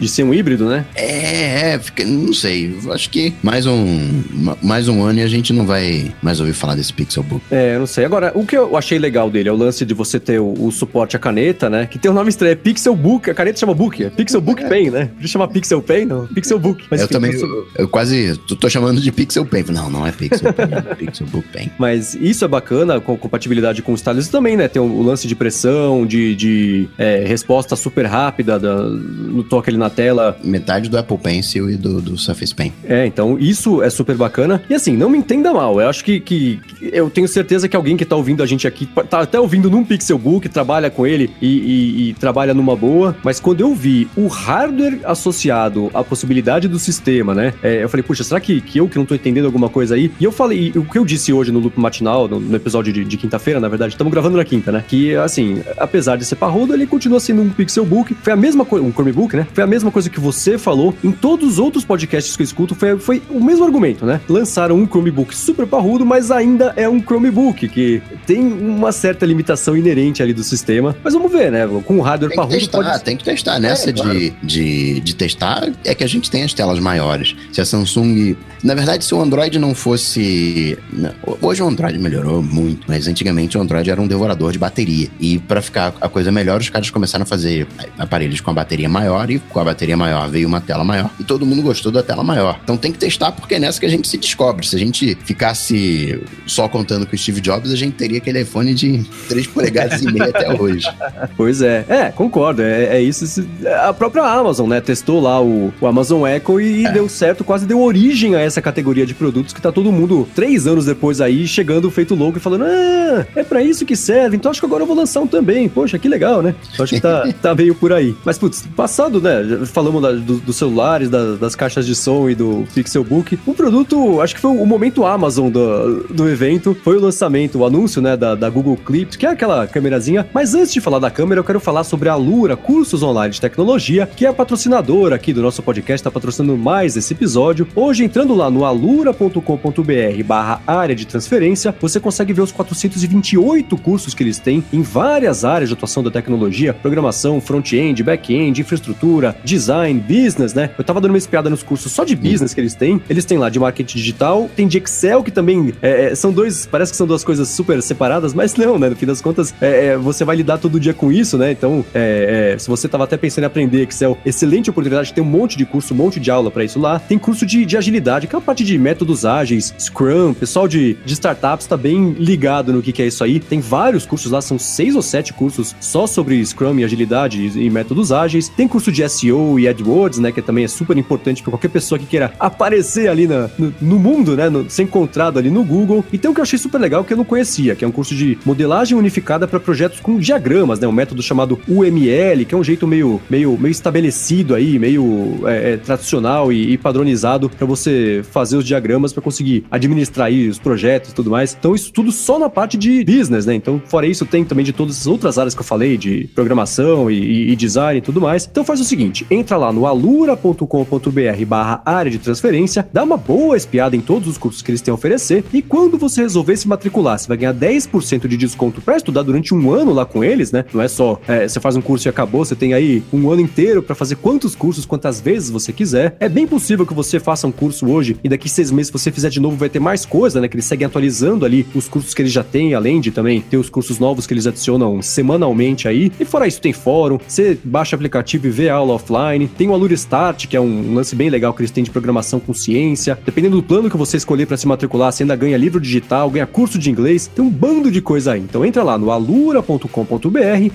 De ser um híbrido, né? É, é, fica, não sei. Acho que mais um, mais um ano e a gente não vai mais ouvir falar desse Pixelbook. É, não sei. Agora, o que eu achei legal dele é o lance de você ter o, o suporte à caneta, né? Que tem o um nome estranho, é Pixelbook. A caneta chama Book, é Pixelbook é. Pen, né? Podia chamar Pixel Pen, não. Pixelbook. Mas, eu enfim, também, eu, eu, quase tô, tô, chamando de Pixel Pen. Não, não é Pixel Pen, é Pixelbook Pen. Mas isso é bacana, com compatibilidade com os stylus também, né? Tem o, o lance de pressão, de, de é, resposta super rápida da, no toque ali na tela. Metade do Apple Pencil e do, do Surface Pen. É, então isso é super bacana. E assim, não me entenda mal, eu acho que, que eu tenho certeza que alguém que tá ouvindo a gente aqui, tá até ouvindo num Pixelbook, trabalha com ele e, e, e trabalha numa boa, mas quando eu vi o hardware associado à possibilidade do sistema, né, é, eu falei, puxa, será que, que eu que não tô entendendo alguma coisa aí? E eu falei, o que eu disse hoje no Loop Matinal, no, no episódio de, de quinta-feira, na verdade, estamos gravando na quinta, né, que assim, apesar de ser parrudo, ele continua sendo um Pixelbook, foi a mesma coisa, um Chromebook, né, foi a mesma coisa que você falou em todos os outros podcasts que eu escuto, foi, foi o mesmo argumento, né? Lançaram um Chromebook super parrudo, mas ainda é um Chromebook, que tem uma certa limitação inerente ali do sistema. Mas vamos ver, né? Com o hardware tem parrudo. Testar, pode... Tem que testar. Nessa é, de, claro. de, de testar, é que a gente tem as telas maiores. Se a Samsung. Na verdade, se o Android não fosse. Né, hoje o Android melhorou muito, mas antigamente o Android era um devorador de bateria. E para ficar a coisa melhor, os caras começaram a fazer aparelhos com a bateria maior e com a bateria maior veio uma tela maior e todo mundo gostou da tela maior. Então tem que testar porque é nessa que a gente se descobre. Se a gente ficasse só contando com o Steve Jobs, a gente teria aquele iPhone de 3 polegadas e meia até hoje. Pois é. É, concordo. É, é isso. A própria Amazon, né, testou lá o, o Amazon Echo e é. deu certo, quase deu origem a essa categoria de produtos que tá todo mundo três anos depois aí chegando feito louco e falando: Ah, é para isso que serve, então acho que agora eu vou lançar um também. Poxa, que legal, né? Eu acho que tá, tá meio por aí. Mas, putz, passado, né? Falamos da, do, do celular celulares, das caixas de som e do Pixelbook. O produto, acho que foi o momento Amazon do, do evento evento foi o lançamento, o anúncio, né, da, da Google Clips, que é aquela câmerazinha. Mas antes de falar da câmera, eu quero falar sobre a Lura Cursos Online de Tecnologia, que é a patrocinadora aqui do nosso podcast, está patrocinando mais esse episódio. Hoje, entrando lá no alura.com.br barra área de transferência, você consegue ver os 428 cursos que eles têm em várias áreas de atuação da tecnologia, programação, front-end, back-end, infraestrutura, design, business, né? Eu tava dando uma espiada nos cursos só de business que eles têm. Eles têm lá de marketing digital, tem de Excel, que também é, é, são dois, parece que são duas coisas super separadas, mas não, né? No fim das contas, é, é você vai lidar todo dia com isso, né? Então, é, é, se você tava até pensando em aprender Excel, excelente oportunidade, tem um monte de curso, um monte de aula para isso lá. Tem curso de, de agilidade, que é a parte de métodos ágeis, Scrum, pessoal de, de startups tá bem ligado no que, que é isso aí. Tem vários cursos lá, são seis ou sete cursos só sobre Scrum e agilidade e, e métodos ágeis. Tem curso de SEO e AdWords, né? Que também é super importante para qualquer pessoa que queira aparecer ali na, no, no mundo, né? No, ser encontrado ali no Google. E tem um que eu achei super legal que eu não conhecia, que é um curso de modelagem unificada para projetos com diagramas, né? Um método chamado UML, que é um jeito meio, meio, meio estabelecido aí, meio é, é, tradicional e, e padronizado para você fazer os diagramas para conseguir administrar aí os projetos e tudo mais. Então, isso tudo só na parte de business, né? Então, fora isso, tem também de todas as outras áreas que eu falei, de programação e, e design e tudo mais. Então, faz o seguinte: entra lá no alura.com.br barra área de transferência, dá uma boa espiada em todos os cursos que eles têm a oferecer e quando você resolver se matricular, você vai ganhar 10% de desconto para estudar durante um ano lá com eles, né? Não é só é, você faz um curso e acabou, você tem aí um ano inteiro para fazer quantos cursos, quantas vezes você quiser. É bem possível que você faça um curso hoje e daqui seis meses, se você fizer de novo, vai ter mais coisa, né? Que eles seguem atualizando ali os cursos que eles já têm, além de também ter os cursos novos que eles adicionam semanalmente aí. E fora isso, tem fórum, você baixa o aplicativo e vê a aula offline. Tem o Alura Start, que é um lance bem legal que eles têm de programação com ciência. Dependendo do plano que você escolher para se matricular, você ainda ganha livro digital, ganha curso de inglês. Tem um bando de coisa aí. Então entra lá no alura.com.br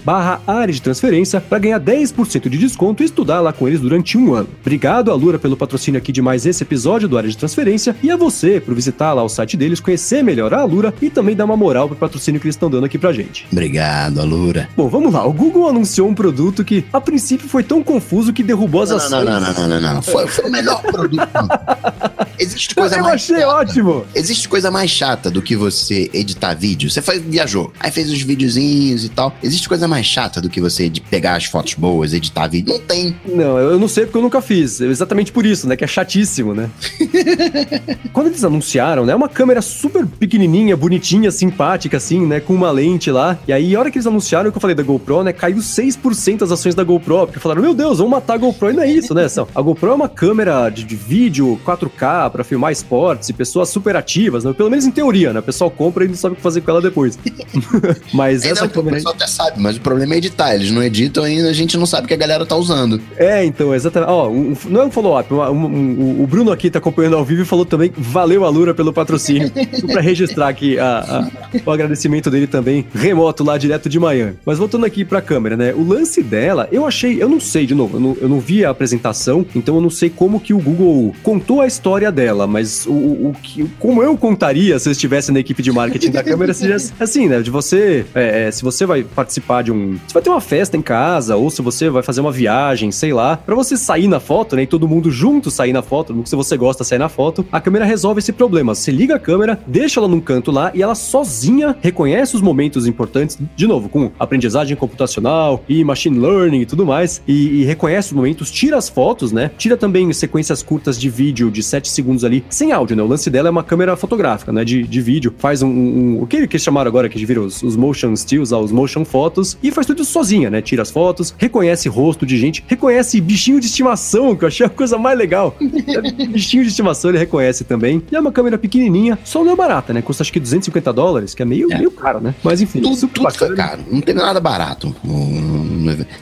barra área de transferência para ganhar 10% de desconto e estudar lá com eles durante um ano. Obrigado, Alura, pelo patrocínio aqui de mais esse episódio do Área de Transferência e a você por visitar lá o site deles, conhecer melhor a Alura e também dar uma moral pro patrocínio que eles estão dando aqui pra gente. Obrigado, Alura. Bom, vamos lá. O Google anunciou um produto que a princípio foi tão confuso que derrubou as Não, ações. não, não, não, não, não, não, não. Foi, foi o melhor produto. Existe coisa Eu mais achei chata. ótimo. Existe coisa mais chata do que você editar vídeo. Você faz, viajou, aí fez os videozinhos e tal. Existe coisa mais chata do que você de pegar as fotos boas, editar vídeo? Não tem. Não, eu não sei porque eu nunca fiz. Exatamente por isso, né? Que é chatíssimo, né? Quando eles anunciaram, né? Uma câmera super pequenininha, bonitinha, simpática, assim, né? Com uma lente lá. E aí, a hora que eles anunciaram, que eu falei da GoPro, né? Caiu 6% as ações da GoPro. Porque falaram, meu Deus, vamos matar a GoPro. E não é isso, né? São- A GoPro é uma câmera de, de vídeo 4K pra filmar esportes e pessoas super ativas, né? Pelo menos em teoria, né? O pessoal compra e não sabe o que fazer com ela depois. Mas É, essa não, o câmera... aí- pessoal até sabe, mas o problema é editar. Eles não editam ainda, a gente não sabe o que a galera tá usando. É, então, exatamente. Ó, um- não é um follow-up. um- um- o Bruno aqui tá acompanhando ao vivo e falou também: valeu, Alura, pelo patrocínio. Pra registrar aqui a- a- o agradecimento dele também, remoto lá, direto de Miami. Mas voltando aqui pra câmera, né? O lance dela, eu achei, eu não sei, de novo, eu não, eu não vi a apresentação, então eu não sei como que o Google contou a história dela, mas o, o, que, como eu contaria se eu estivesse na equipe de marketing da câmera, seria assim, né? De você, é, é, se você vai participar de um. Você vai ter uma festa em casa, ou se você vai fazer uma viagem, sei lá, pra você sair na foto, né? E todo mundo junto sair na foto, se você gosta sair na foto, a câmera resolve esse problema. Você liga a câmera, deixa ela num canto lá e ela sozinha reconhece os momentos importantes, de novo, com aprendizagem computacional e machine learning e tudo mais, e, e reconhece os momentos, tira as fotos, né? Tira também sequências curtas de vídeo de 7 segundos ali, sem áudio, né? O lance dela é uma câmera fotográfica, né? De, de vídeo. Faz um, um- O que eles chamaram agora, que viram os, os motion stills, os motion fotos, e faz tudo sozinha, né? Tira as fotos, reconhece rosto de gente, reconhece bichinho de estimação, que eu achei a coisa mais legal. bichinho de estimação ele reconhece também. E é uma câmera pequenininha, só não é barata, né? Custa acho que 250 dólares, que é meio, É. meio caro, né? Mas enfim, Tudo, super tudo bacana. caro. Não teve nada barato.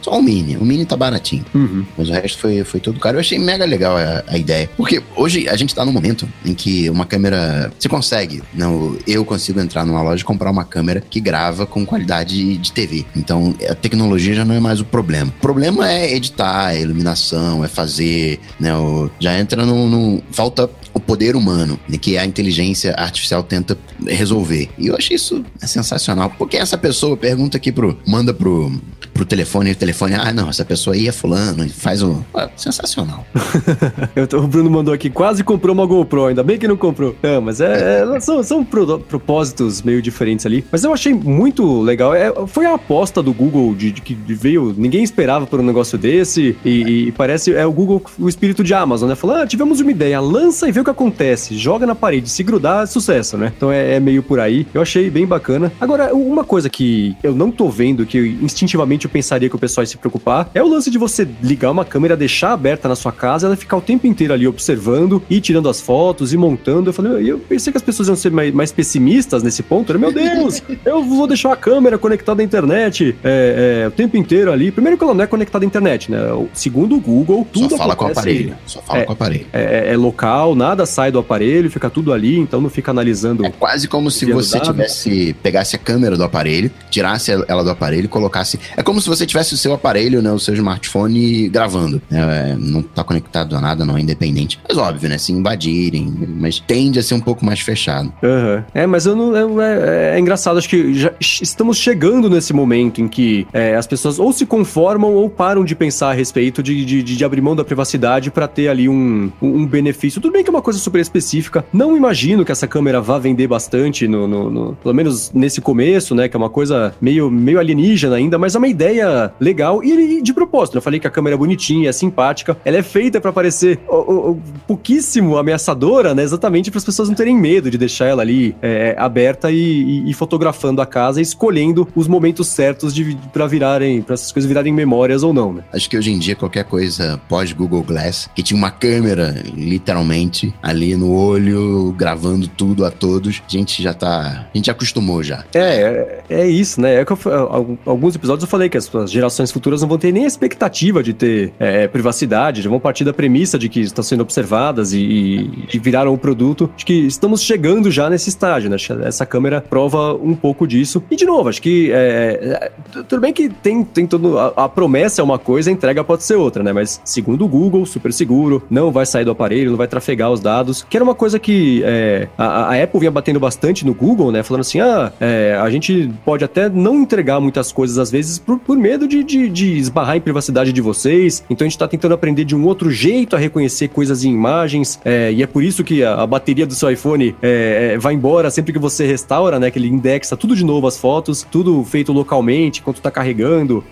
Só o Mini. O Mini tá baratinho. Uhum. Mas o resto foi, foi tudo caro. Eu achei mega legal a, a ideia. Porque hoje a gente tá num momento em que uma câmera. Você consegue. Não, eu consigo entrar numa loja e comprar uma câmera que grava com qualidade de TV. Então a tecnologia já não é mais o problema. O problema é editar, é iluminação, é fazer. Né, o- já entra num- falta o poder humano, né, que a inteligência artificial tenta resolver. E eu achei isso sensacional. Porque essa pessoa pergunta aqui pro. manda pro, pro telefone, e o telefone, ah, não, essa pessoa aí é fulano, faz o. Ah, sensacional. o Bruno mandou aqui, quase comprou uma GoPro, ainda bem que não comprou. Não, mas é, é são, são pro, propósitos meio diferentes ali. Mas eu achei muito legal. É, foi a aposta do Google de, de que veio, ninguém esperava por um negócio desse, e, e, parece é o Google, o espírito de Amazon, né? Falando, ah, tivemos uma ideia, lança e vê o que acontece, joga na parede, se grudar, é sucesso, né? Então é, é meio por aí. Eu achei bem bacana. Agora, uma coisa que eu não tô vendo, que instintivamente eu pensaria que o pessoal ia se preocupar, é o lance de você ligar uma câmera, deixar aberta na sua casa, ela ficar o tempo inteiro ali observando e tirando as fotos e montando. Eu falei, eu pensei que as pessoas iam ser mais, mais pessimistas nesse ponto. Né? Meu Deus, eu vou deixar a câmera conectada à internet é, é, o tempo inteiro ali. Primeiro que ela não é conectada à internet, né? Segundo o Google, tudo Só fala com o aparelho. Só fala é, com o aparelho. É, é, local, nada sai do aparelho, fica tudo ali, então não fica analisando. É quase como se você tivesse pegasse a câmera do aparelho, tirasse ela do aparelho e colocasse. É como se você tivesse o seu aparelho, né, o seu smartphone gravando. É, não tá conectado a nada, não é independente. Mas óbvio, né? Se invadirem, mas tende a ser um pouco mais fechado. Uhum. É, mas eu não. É, é, engraçado, acho que já estamos chegando nesse momento em que é, as pessoas ou se conformam ou param de pensar a respeito de, de, de abrir mão da privacidade para ter ali um, um benefício. Tudo bem que é uma coisa super específica. Não imagino que essa câmera vá vender bastante, no, no, no pelo menos nesse começo, né? Que é uma coisa meio, meio alienígena ainda, mas é uma ideia legal e de propósito. Eu falei que a câmera é bonitinha, é simpática, ela é feita para parecer oh, oh, pouquíssimo ameaçadora, né? Exatamente para as pessoas não terem medo de deixar ela ali é, aberta e, e, e, fotografando a casa e escolhendo os momentos certos para virarem, para essas coisas virarem memórias ou não, né? Acho que hoje em dia qualquer coisa pós Google Glass, que tinha uma câmera literalmente ali no olho gravando tudo a todos, a gente já tá, a gente acostumou já. É, é, é isso, né? É que eu, alguns episódios eu falei que as gerações futuras não vão ter nem a expectativa de ter é, privacidade, já vão partir da premissa de que estão sendo observadas e, e viraram o produto. Acho que estamos chegando já nesse estágio, né? Essa câmera prova um pouco disso. E de novo, acho que é, é tudo bem que tem, tem todo. A, a, promessa é uma coisa, a entrega pode ser outra, né? Mas segundo o Google, super seguro, não vai sair do aparelho, não vai trafegar os dados. Que era uma coisa que é, a, a, Apple vinha batendo bastante no Google, né? Falando assim: ah, é, a gente pode até não entregar muitas coisas às vezes por, por medo de, de, de esbarrar em privacidade de vocês. Então a gente tá tentando aprender de um outro jeito a reconhecer coisas em imagens. É, e é por isso que a, a bateria do seu iPhone é, vai embora sempre que você restaura, né? Que ele indexa tudo de novo as fotos, tudo feito localmente, enquanto tá carregando.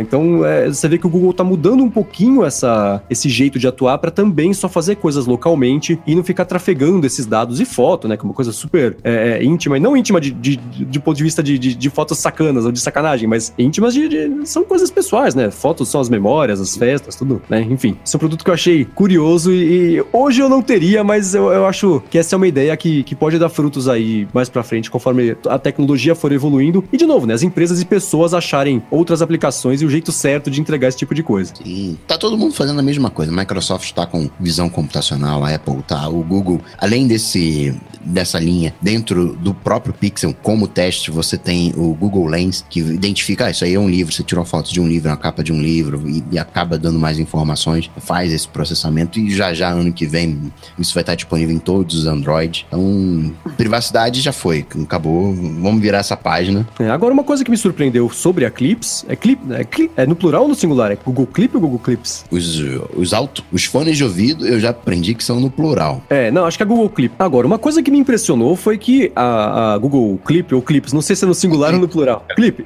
Então você vê que o Google tá mudando um pouquinho essa, esse jeito de atuar para também só fazer coisas localmente e não ficar trafegando esses dados e foto, né? Que é uma coisa super íntima, e não íntima de, de, de ponto de vista de, de, de, fotos sacanas ou de sacanagem, mas íntimas de, de, são coisas pessoais, né? Fotos são as memórias, as festas, tudo, né? Enfim, esse é um produto que eu achei curioso e, e hoje eu não teria, mas eu, eu acho que essa é uma ideia que, que pode dar frutos aí mais pra frente, conforme a tecnologia for evoluindo. E, de novo, né? As empresas e pessoas acharem outras aplicações e o jeito certo de entregar esse tipo de coisa. Sim. Tá todo mundo fazendo a mesma coisa. Microsoft tá com visão computacional, a Apple tá, o Google, além desse dessa linha, dentro do próprio Pixel, como teste, você tem o Google Lens, que identifica, ah, isso aí é um livro, você tirou foto de um livro, uma capa de um livro, e, e acaba dando mais informações, faz esse processamento, e já já, ano que vem, isso vai estar disponível em todos os Android. Então, privacidade já foi, acabou, vamos virar essa página. É, agora, uma coisa que me surpreendeu sobre a Clips, é Clip, é, clip, é no plural ou no singular? É Google Clip ou Google Clips? Os, os, alto, os fones de ouvido, eu já aprendi que são no plural. É, não, acho que é Google Clip. Agora, uma coisa que me impressionou foi que a, a Google Clip ou Clips, não sei se é no singular ou no plural. Clip.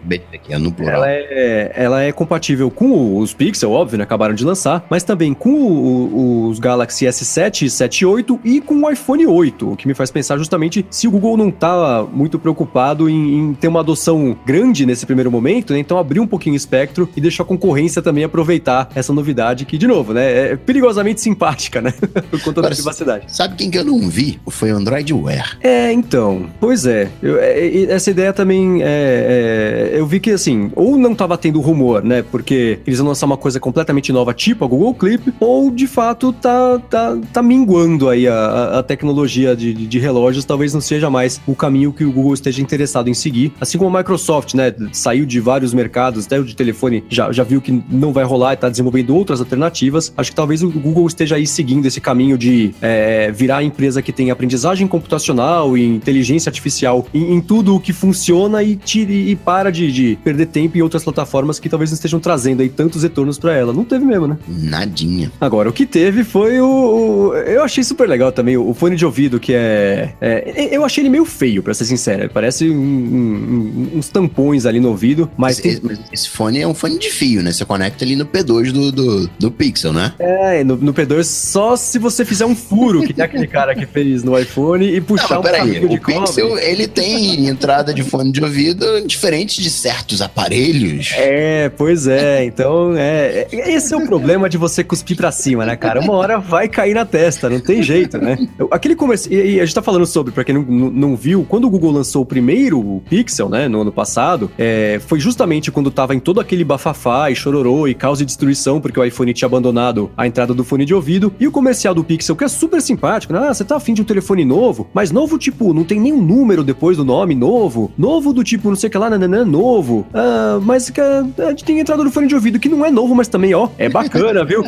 É no plural. Ela é, ela é compatível com os Pixel, óbvio, né? Acabaram de lançar, mas também com o, os Galaxy S7 e 7 8 e com o iPhone 8, o que me faz pensar justamente se o Google não tá muito preocupado em, em ter uma adoção grande nesse primeiro momento, né? Então abrir um pouquinho o espectro e deixar a concorrência também aproveitar essa novidade que, de novo, né? É perigosamente simpática, né? Por conta Agora, da privacidade. Sabe quem que eu não vi? Foi o Android Anywhere. É, então. Pois é. Eu, é, essa ideia também é, é, Eu vi que, assim, ou não tava tendo rumor, né? Porque eles vão lançar uma coisa completamente nova, tipo a Google Clip, ou de fato tá, tá, tá minguando aí a, a tecnologia de, de relógios. Talvez não seja mais o caminho que o Google esteja interessado em seguir. Assim como a Microsoft, né? Saiu de vários mercados, até o de telefone já, já viu que não vai rolar e tá desenvolvendo outras alternativas. Acho que talvez o Google esteja aí seguindo esse caminho de é, virar a empresa que tem aprendizagem computacional e inteligência artificial em, em tudo o que funciona e, tire, e para de, de, perder tempo em outras plataformas que talvez não estejam trazendo aí tantos retornos para ela. Não teve mesmo, né? Nadinha. Agora, o que teve foi o. o eu achei super legal também o, fone de ouvido, que é, é, Eu achei ele meio feio, pra ser sincero. Parece um, um, uns tampões ali no ouvido, mas. Esse, tem... esse, fone é um fone de fio, né? Você conecta ali no P2 do, do, do Pixel, né? É, no, no P2 só se você fizer um furo, que tem aquele cara que fez no iPhone, e puxar não, um peraí, o Pixel, ele tem entrada de fone de ouvido diferente de certos aparelhos. É, pois é. Então, é, é, esse é o problema de você cuspir pra cima, né, cara? Uma hora vai cair na testa, não tem jeito, né? Aquele comercial. E a gente tá falando sobre, pra quem não, não viu, quando o Google lançou o primeiro Pixel, né, no ano passado, é, foi justamente quando tava em todo aquele bafafá e chororô e caos e destruição, porque o iPhone tinha abandonado a entrada do fone de ouvido. E o comercial do Pixel, que é super simpático, né? Ah, você tá afim de um telefone novo, mas novo tipo, não tem nenhum número depois do nome, novo. Novo do tipo, não sei o que lá, nananã, novo. Ah, mas que a gente tem entrada do fone de ouvido, que não é novo, mas também, ó, é bacana, viu?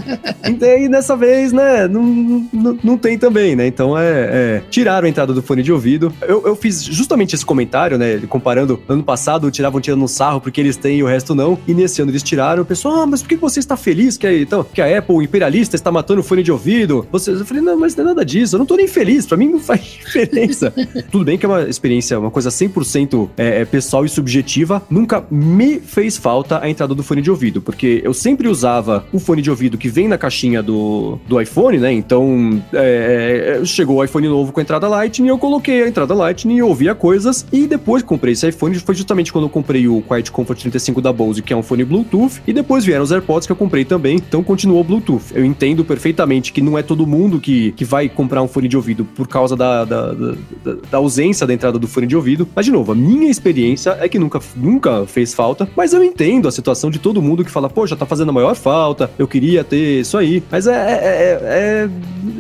E dessa vez, né, não, não, não tem também, né? Então, é, é, Tiraram a entrada do fone de ouvido. Eu, eu fiz justamente esse comentário, né, comparando, ano passado tiravam tirando um sarro porque eles têm e o resto não, e nesse ano eles tiraram. O pessoal, ah, mas por que você está feliz que, então, que a Apple, imperialista, está matando o fone de ouvido? Você, eu falei, não, mas não é nada disso, eu não tô nem feliz, pra mim não faz diferença. Tudo bem que é uma experiência, uma coisa 100% é, é, pessoal e subjetiva, nunca me fez falta a entrada do fone de ouvido, porque eu sempre usava o fone de ouvido que vem na caixinha do, do iPhone, né? Então, é, é chegou o iPhone novo com a entrada Lightning, eu coloquei a entrada Lightning e ouvia coisas, e depois comprei esse iPhone, foi justamente quando eu comprei o Quiet Comfort 35 da Bose, que é um fone Bluetooth, e depois vieram os AirPods que eu comprei também, então continuou Bluetooth. Eu entendo perfeitamente que não é todo mundo que, que vai comprar um fone de ouvido por causa da, da, da, da ausência da entrada do fone de ouvido. Mas, de novo, a minha experiência é que nunca, nunca fez falta, mas eu entendo a situação de todo mundo que fala, pô, já tá fazendo a maior falta, eu queria ter isso aí. Mas é. é, é, é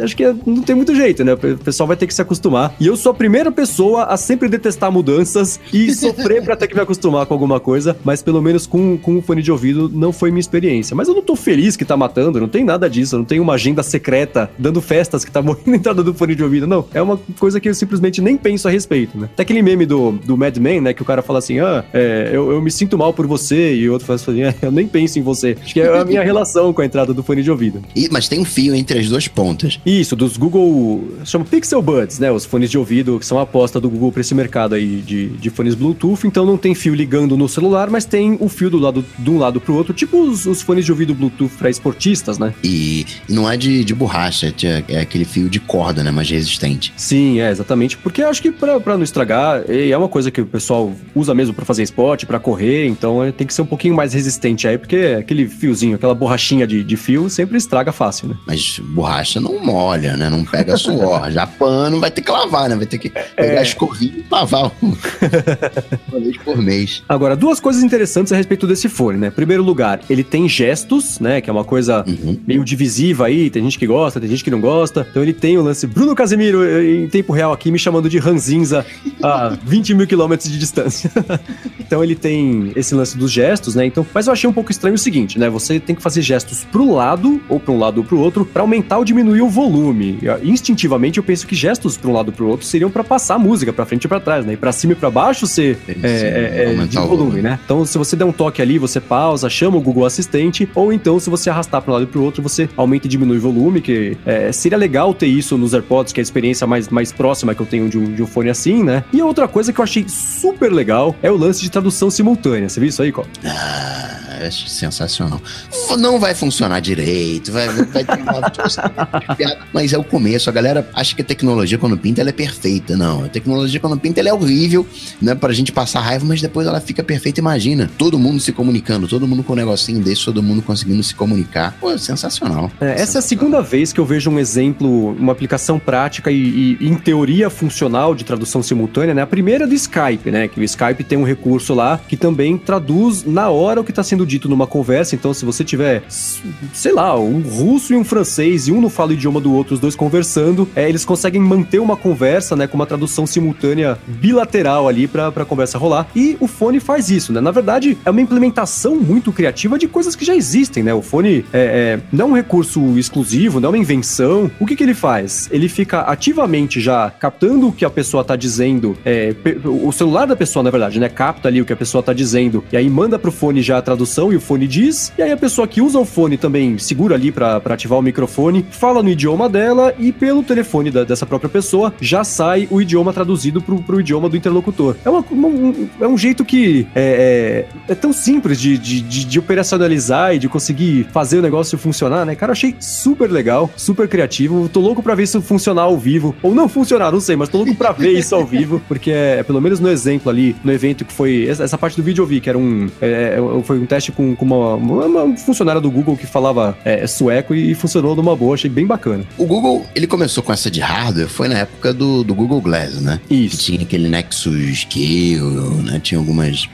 acho que é, não tem muito jeito, né? O pessoal vai ter que se acostumar. E eu sou a primeira pessoa a sempre detestar mudanças e sofrer pra ter que me acostumar com alguma coisa, mas pelo menos com, com o fone de ouvido não foi minha experiência. Mas eu não tô feliz que tá matando, não tem nada disso, não tenho uma agenda secreta dando festas que tá morrendo entrada do fone de ouvido, não. É uma coisa que eu simplesmente nem penso a respeito, né? Até aquele meme do, do Mad Men, né, que o cara fala assim, ah, é, eu, eu me sinto mal por você, e o outro fala assim, é, eu nem penso em você. Acho que é a minha relação com a entrada do fone de ouvido. E, mas tem um fio entre as duas pontas. Isso, dos Google, chama Pixel Buds, né, os fones de ouvido, que são a aposta do Google para esse mercado aí de, de fones Bluetooth, então não tem fio ligando no celular, mas tem o fio do lado de um lado pro outro, tipo os, os fones de ouvido Bluetooth para esportistas, né? E não é de, de borracha, é, é aquele fio de corda, né, mais resistente. Sim, é, exatamente, porque acho que para não estragar, é uma coisa que o pessoal usa mesmo para fazer esporte, para correr, então é, tem que ser um pouquinho mais resistente aí, porque aquele fiozinho, aquela borrachinha de, de fio sempre estraga fácil, né? Mas borracha não molha, né? Não pega suor. Já pano vai ter que lavar, né? Vai ter que pegar é... escovinha e lavar uma vez por mês. Agora, duas coisas interessantes a respeito desse fone, né? Primeiro lugar, ele tem gestos, né? Que é uma coisa uhum. meio divisiva aí, tem gente que gosta, tem gente que não gosta. Então ele tem o lance Bruno Casemiro em tempo real aqui me chamando de Ranzinza a 20 mil quilômetros de distância. então ele tem esse lance dos gestos, né? Então, mas eu achei um pouco estranho o seguinte, né? Você tem que fazer gestos pro lado, ou para um lado ou pro outro, para aumentar ou diminuir o volume. Instintivamente eu penso que gestos para um lado ou pro outro seriam para passar a música para frente e para trás, né? E para cima e para baixo ser é, é, é, de volume, volume, né? Então, se você der um toque ali, você pausa, chama o Google Assistente, ou então se você arrastar para um lado e pro outro, você aumenta e diminui o volume, que é, seria legal ter isso nos AirPods, que é a experiência mais, mais próxima que eu tenho de um, de um fone assim, né? E outra coisa que eu achei super legal é o lance de tradução simultânea. Você viu isso aí, Cop? Ah, é sensacional. Não vai funcionar direito, vai, vai ter mas é o começo. A galera acha que a tecnologia, quando pinta, ela é perfeita. Não, a tecnologia, quando pinta, ela é horrível, né? Pra gente passar raiva, mas depois ela fica perfeita. Imagina, todo mundo se comunicando, todo mundo com um negocinho desse, todo mundo conseguindo se comunicar. Pô, sensacional. É, essa sensacional. é a segunda vez que eu vejo um exemplo, uma aplicação prática e, e, em teoria funcional de tradução simultânea, né? A primeira é do Skype, né? Que o Skype tem um recurso lá que também traduz na hora o que está sendo dito numa conversa. Então, se você tiver, sei lá, um russo e um francês e um não fala o idioma do outro, os dois conversando, é, eles conseguem manter uma conversa, né? Com uma tradução simultânea bilateral ali para a conversa rolar. E o fone faz isso, né? Na verdade, é uma implementação muito criativa de coisas que já existem, né? O fone é, é não é um recurso exclusivo, não é uma invenção. O que, que ele faz? Ele fica ativamente já captando o que a pessoa está dizendo. É, o celular da pessoa, na verdade, né? Capta ali o que a pessoa está dizendo. E aí manda pro fone já a tradução e o fone diz. E aí a pessoa que usa o fone também segura ali para ativar o microfone, fala no idioma dela e pelo telefone da, dessa própria pessoa já sai o idioma traduzido pro, pro idioma do interlocutor. É, uma, uma, um, é um jeito que é, é, é tão simples de, de, de, de, operacionalizar e de conseguir fazer o negócio funcionar, né? Cara, achei super legal, super criativo. Tô louco pra ver isso funcionar ao vivo. Ou não funcionar, não sei, mas tô louco pra ver isso ao vivo, porque é, pelo menos no exemplo ali, no evento que foi. Essa, essa parte do vídeo eu vi, que era um. É, é foi um teste com, com uma, uma, uma, funcionária do Google que falava é, sueco e funcionou numa boa, achei bem bacana. O Google, ele começou com essa de hardware, foi na época do, do Google Glass, né? Isso. Que tinha aquele Nexus Skill, né? Tinha algumas,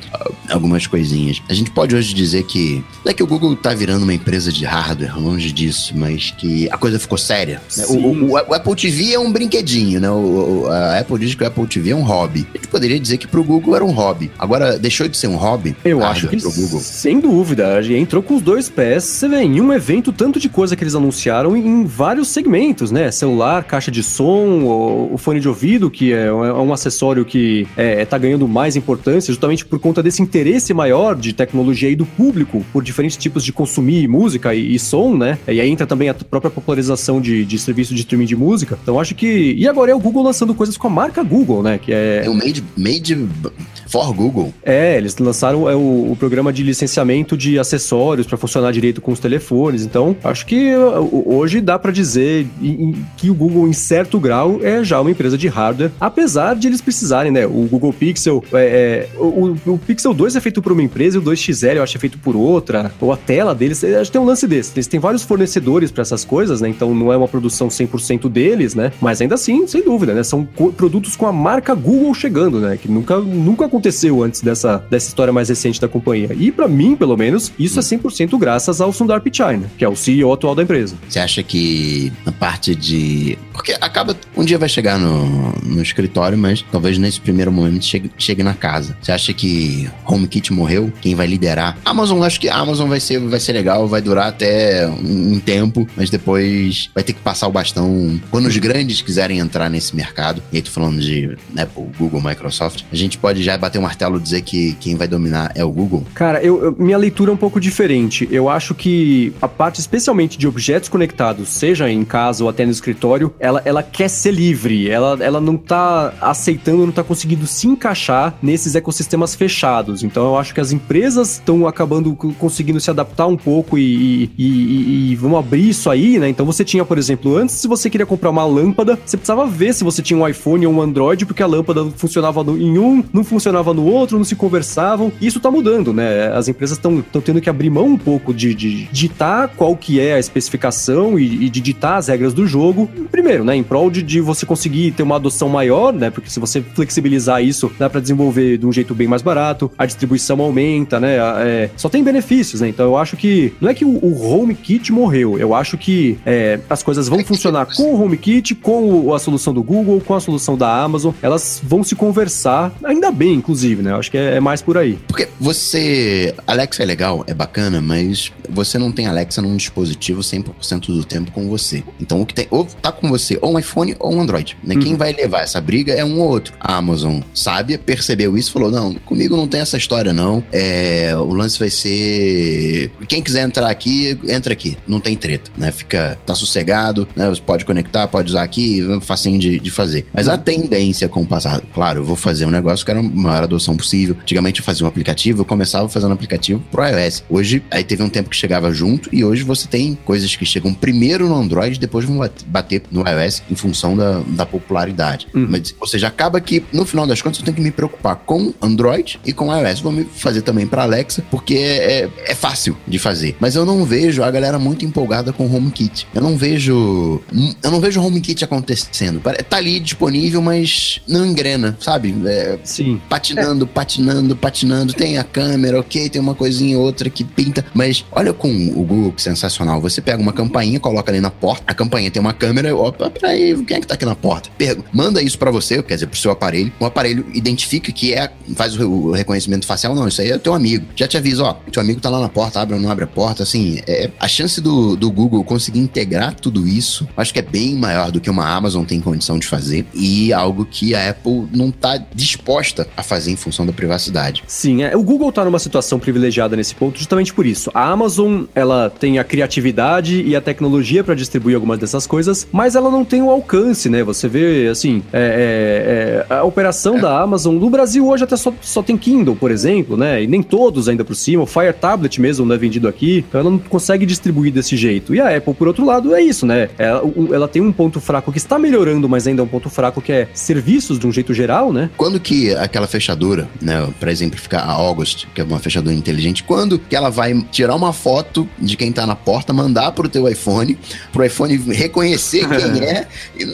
algumas coisinhas. A gente pode hoje dizer que. Não é que o Google tá virando uma empresa de hardware, longe disso, mas que a coisa ficou séria. Né? O, o, o, Apple TV é um brinquedinho, né? O, a Apple diz que o Apple TV é um hobby. A gente poderia dizer que pro Google era um hobby. Agora, deixou de ser um hobby? Eu acho que pro Google. Sem dúvida. Entrou com os dois pés. Você vê, em um evento, tanto de coisa que eles anunciaram em vários segmentos, né? Celular, caixa de som, o, fone de ouvido, que é, é um acessório que é, tá ganhando mais importância, justamente por conta desse interesse maior de tecnologia e do público por diferentes tipos de consumir música e, e som, né? E aí entra também a própria popularização de, de serviço de streaming de música. Então acho que. E agora é o Google lançando coisas com a marca Google, né? Que é. É o Made, made for Google. É, eles lançaram é, o, o programa de licenciamento de acessórios para funcionar direito com os telefones. Então, acho que hoje dá para dizer que o Google, em certo grau, é já uma empresa de hardware, apesar de eles precisarem, né? O Google Pixel, é, é o, o, Pixel 2 é feito por uma empresa e o 2XL eu acho é feito por outra, ou a tela deles, acho que tem um lance desse. Eles têm vários fornecedores para essas coisas, né? Então não é uma produção 100% deles, né? Mas ainda assim, sem dúvida, né? São produtos com a marca Google chegando, né? Que nunca, nunca aconteceu antes dessa, dessa história mais recente da companhia. E para mim, pelo menos, isso é 100% graças ao Sundar Pichai, né? que é o CEO atual da empresa. Você acha que na parte de... Porque acaba... Um dia vai chegar no, no escritório, mas talvez nesse primeiro momento chegue, chegue na casa. Você acha que HomeKit morreu? Quem vai liderar? Amazon, acho que a Amazon vai ser, vai ser legal, vai durar até um tempo, mas depois vai ter que passar o bastão. Quando os grandes quiserem entrar nesse mercado, e aí tô falando de Apple, Google, Microsoft, a gente pode já bater o um martelo e dizer que quem vai dominar é o Google? Cara, eu, eu, minha leitura é um pouco diferente. Eu acho que a parte especialmente de objetos conectados, seja em casa ou até no escritório, ela, ela quer ser livre. Ela, ela não tá aceitando, não tá conseguindo se encaixar nesses ecossistemas fechados. Então eu acho que as empresas estão acabando conseguindo se adaptar um pouco e, e, e, e vão abrir isso aí, né? Então você tinha, por exemplo, antes, se você queria comprar uma lâmpada, você precisava ver se você tinha um iPhone ou um Android, porque a lâmpada funcionava em um, não funcionava no outro, não se conversavam. Isso tá mudando, né? As empresas estão tendo que abrir mão um pouco de, de ditar qual que é a especificação e, e, de ditar as regras do jogo. Primeiro, né? Em prol de, de você conseguir ter uma adoção maior, né? Porque se você flexibilizar isso, dá para desenvolver de um jeito bem mais barato, a distribuição aumenta, né? É, só tem benefícios, né? Então eu acho que não é que o, o HomeKit morreu, eu acho que é, as coisas vão funcionar com o HomeKit, com o, a solução do Google, com a solução da Amazon, elas vão se conversar, ainda bem, inclusive, né? Eu acho que é, é mais por aí. Porque você. Alexa é legal, é bacana, mas você não tem Alexa num dispositivo 100% do tempo com você. Então o que tem. Ou tá com você ou um iPhone ou um Android. Né? Uhum. Quem vai levar essa briga é um ou outro. A Amazon sabe, percebeu isso falou: não, comigo não tem essa história, não. É, o lance vai ser. Quem quiser entrar aqui, entra aqui. Não tem treta, né? Fica. tá sossegado, né? Você pode conectar, pode usar aqui, facinho de, de fazer. Mas a tendência com o passado, claro, eu vou fazer um negócio que era a maior adoção possível. Antigamente eu fazia um aplicativo, eu começava fazendo um aplicativo pro iOS. Hoje, aí teve um tempo que chegava junto e hoje você tem coisas que chegam primeiro no Android, depois vão bater no iOS em função da, da popularidade. Uhum. Mas, ou seja, acaba que no final das contas eu tenho que me preocupar com Android e com iOS. Vou me fazer também para Alexa, porque é, é fácil de fazer. Mas eu não vejo a galera muito empolgada com o HomeKit. Eu não vejo. Eu não vejo o HomeKit acontecendo. Tá ali disponível, mas não engrena, sabe? É, Sim. Patinando, é. patinando, patinando. Tem a câmera, ok, tem uma coisinha outra que pinta. Mas olha com o Google que sensacional. Você pega uma campainha, coloca ali na porta. A campainha tem uma câmera. Opa, peraí, quem é que tá aqui na porta? Pergu manda isso para você, quer dizer, pro seu aparelho. O aparelho identifica que é. Faz o, reconhecimento facial, não. Isso aí é teu amigo. Já te avisa, ó, teu amigo tá lá na porta, abre ou não abre a porta. Assim, é, a chance do, do Google conseguir integrar tudo isso, acho que é bem maior do que uma Amazon tem condição de fazer. E algo que a Apple não tá disposta a fazer em função da privacidade. Sim, é, o Google tá numa situação privilegiada nesse ponto justamente por isso. A Amazon, ela tem a criatividade e a tecnologia para distribuir algumas dessas coisas, mas ela não tem o alcance, né? Você vê, assim, é, é, é a operação é. da Amazon no Brasil hoje até só, só tem Kindle, por exemplo, né? E nem todos ainda por cima. O Fire Tablet mesmo não é vendido aqui, então ela não consegue distribuir desse jeito. E a Apple, por outro lado, é isso, né? Ela, ela tem um ponto fraco que está melhorando, mas ainda é um ponto fraco que é serviços de um jeito geral, né? Quando que aquela fechadura, né, para exemplificar a August, que é uma fechadura inteligente, quando que ela vai tirar uma foto de quem tá na porta, mandar pro teu iPhone, pro iPhone reconhecer quem é. E,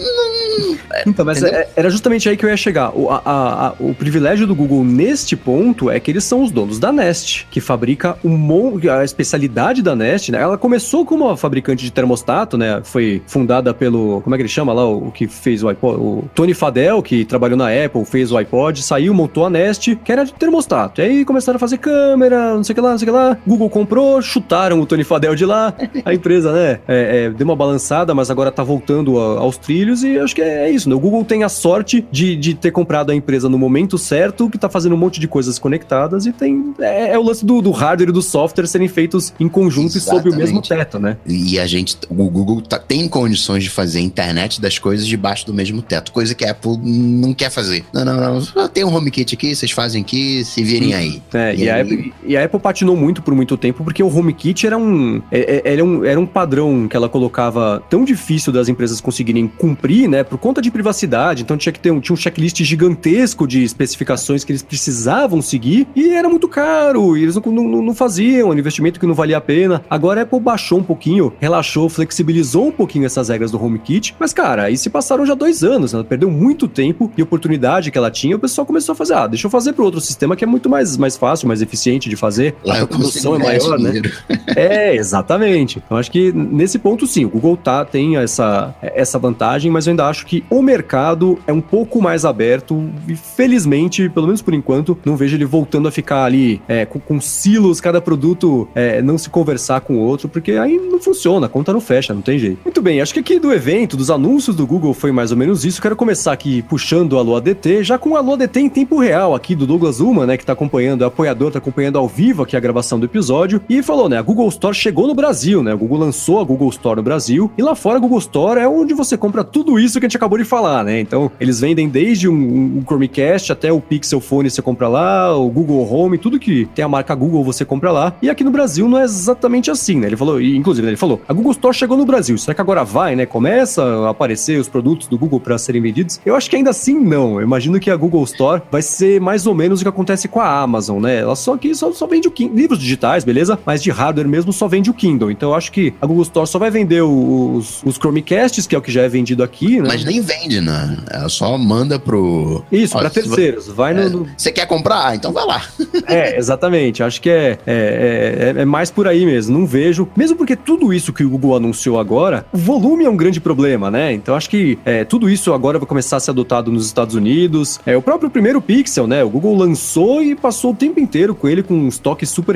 então, mas é, era justamente aí que eu ia chegar. O, a, a, o privilégio do Google neste ponto é que eles são os donos da Nest, que fabrica um monte. A especialidade da Nest, né? Ela começou como uma fabricante de termostato, né? Foi fundada pelo. Como é que ele chama lá? O, o que fez o iPod? O Tony Fadell, que trabalhou na Apple, fez o iPod, saiu, montou a Nest, que era de termostato. E aí começaram a fazer câmera, não sei o que lá, não sei o que lá. Google comprou, chutaram o Tony Fadell de lá. A empresa, né? É, é, deu uma balançada, mas agora tá voltando a, aos trilhos e acho que é, é isso, né? O Google tem a sorte de, de ter comprado a empresa no momento certo, que tá fazendo um monte de coisas conectadas e tem. É, é o lance do, do, hardware e do software serem feitos em conjunto Exatamente. e sob o mesmo teto, né? E a gente, o Google tá, tem condições de fazer a internet das coisas debaixo do mesmo teto, coisa que a Apple não quer fazer. Não, não, não. Tem um HomeKit aqui, vocês fazem aqui, se virem aí. É, e, e, aí... A Apple, e, a Apple, patinou muito por muito tempo porque o HomeKit era um, é, é, era um, era um padrão que ela colocava tão difícil das empresas conseguirem cumprir, né, por conta de privacidade. Então tinha que ter um, tinha um checklist gigantesco de especificações que eles precisavam seguir e era muito caro. E eles não, não, não faziam, um investimento que não valia a pena. Agora a Apple baixou um pouquinho, relaxou, flexibilizou um pouquinho essas regras do HomeKit. Mas, cara, aí se passaram já dois anos, ela perdeu muito tempo e oportunidade que ela tinha, o pessoal começou a fazer, ah, deixa eu fazer para outro sistema que é muito mais, mais fácil, mais eficiente de fazer. Lá a é maior, né? é, exatamente. Então acho que nesse ponto sim, o Google tá, tem essa, essa vantagem, mas eu ainda acho que o mercado é um pouco mais aberto e felizmente, pelo menos por enquanto, não vejo ele voltando a ficar ali é, com, com, silos, cada produto é, não se conversar com o outro, porque aí não funciona, a conta não fecha, não tem jeito. Muito bem, acho que aqui do evento, dos anúncios do Google foi mais ou menos isso. Quero começar aqui puxando o Alô ADT, já com o Alô ADT em tempo real aqui do Douglas Uma, né, que tá acompanhando, é apoiador, tá acompanhando ao vivo aqui a gravação do episódio, e falou, né, a Google Store chegou no Brasil, né, o Google lançou a Google Store no Brasil, e lá fora a Google Store é onde você compra tudo isso que a gente acabou de falar, né, então eles vendem desde um, um Chromecast até o Pixel Phone você compra lá, o Google Home, tudo que tem a marca Google você compra lá, e aqui no Brasil não é exatamente assim, né, ele falou, e, inclusive ele falou, a Google Store chegou no Brasil, será que agora vai, né, começa a aparecer os produtos do Google para serem vendidos? Eu acho que ainda assim não, eu imagino que a Google Store vai ser mais ou menos o que acontece com a Amazon, né, ela só que só, só vende o livros digitais, beleza? Mas de hardware mesmo só vende o Kindle. Então eu acho que a Google Store só vai vender os, os Chromecasts, que é o que já é vendido aqui, né? Mas nem vende, né? Ela só manda pro. Isso, para terceiros. Vai é, no. Você quer comprar? Ah, então vai lá. é, exatamente. Acho que é, é, é, é, mais por aí mesmo. Não vejo. Mesmo porque tudo isso que o Google anunciou agora, o volume é um grande problema, né? Então acho que é, tudo isso agora vai começar a ser adotado nos Estados Unidos. É o próprio primeiro Pixel, né? O Google lançou e passou o tempo inteiro com ele com estoques super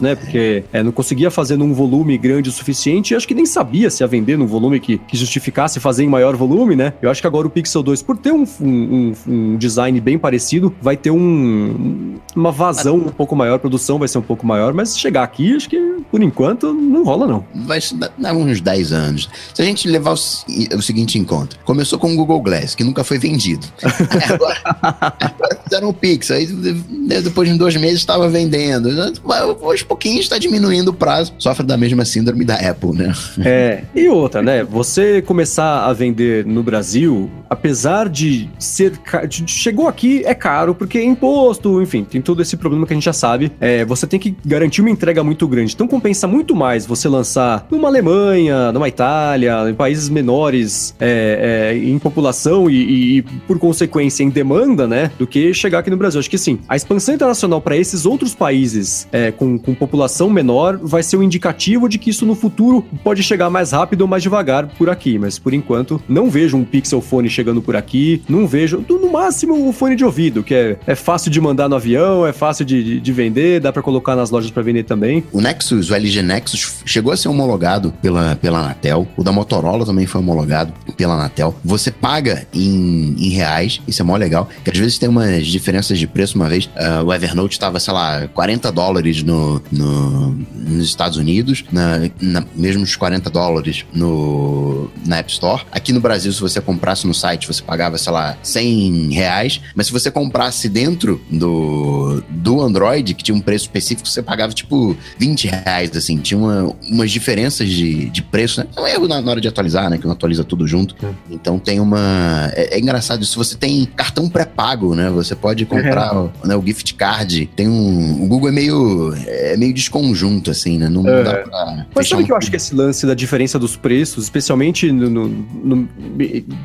né? Porque é, não conseguia fazer num volume grande o suficiente e acho que nem sabia se ia vender num volume que, que justificasse fazer em maior volume, né? Eu acho que agora o Pixel 2, por ter um, um, um design bem parecido, vai ter um, uma vazão um pouco maior, a produção vai ser um pouco maior, mas chegar aqui, acho que por enquanto não rola, não. Vai dar uns 10 anos. Se a gente levar o, o seguinte em conta, começou com o Google Glass, que nunca foi vendido. agora, agora fizeram o Pix. Aí depois de dois meses estava vendendo. Aos pouquinhos está diminuindo o prazo. Sofre da mesma síndrome da Apple, né? É. E outra, né? Você começar a vender no Brasil, apesar de ser. Chegou aqui, é caro, porque é imposto, enfim, tem todo esse problema que a gente já sabe. É, você tem que garantir uma entrega muito grande. Então compensa muito mais você lançar numa Alemanha, numa Itália, em países menores é, é, em população e, e, por consequência, em demanda, né? Do que chegar aqui no Brasil. Acho que sim. A expansão internacional para esses outros países é, com, com população menor vai ser um indicativo de que isso no futuro pode chegar mais rápido ou mais devagar por aqui. Mas por enquanto, não vejo um Pixel Phone chegando por aqui. Não vejo, no máximo, o fone de ouvido, que é, é fácil de mandar no avião, é fácil de, de, de vender, dá para colocar nas lojas para vender também. O Nexus, o LG Nexus, chegou a ser homologado pela, pela Anatel. O da Motorola também foi homologado pela Anatel. Você paga em, em reais, isso é mó legal, que às vezes tem umas diferenças de preço. Uma vez, uh, o Evernote estava, sei lá, 40 dólares no, no, nos Estados Unidos, na, na, mesmo os 40 dólares no, na App Store. Aqui no Brasil, se você comprasse no site, você pagava, sei lá, 100 reais, mas se você comprasse dentro do, do Android, que tinha um preço específico, você pagava tipo 20 reais, assim, tinha uma, umas diferenças de, de preço, né? É um erro na, na hora de atualizar, né? Que não atualiza tudo junto. Hum. Então tem uma. É, é, engraçado, se você tem cartão pré-pago, né? Você pode comprar uhum. né, o gift card. Tem um. O Google é meio. É meio desconjunto, assim, né? Não, uhum. dá pra. Mas sabe um... que eu acho que esse lance da diferença dos preços, especialmente no, no, no,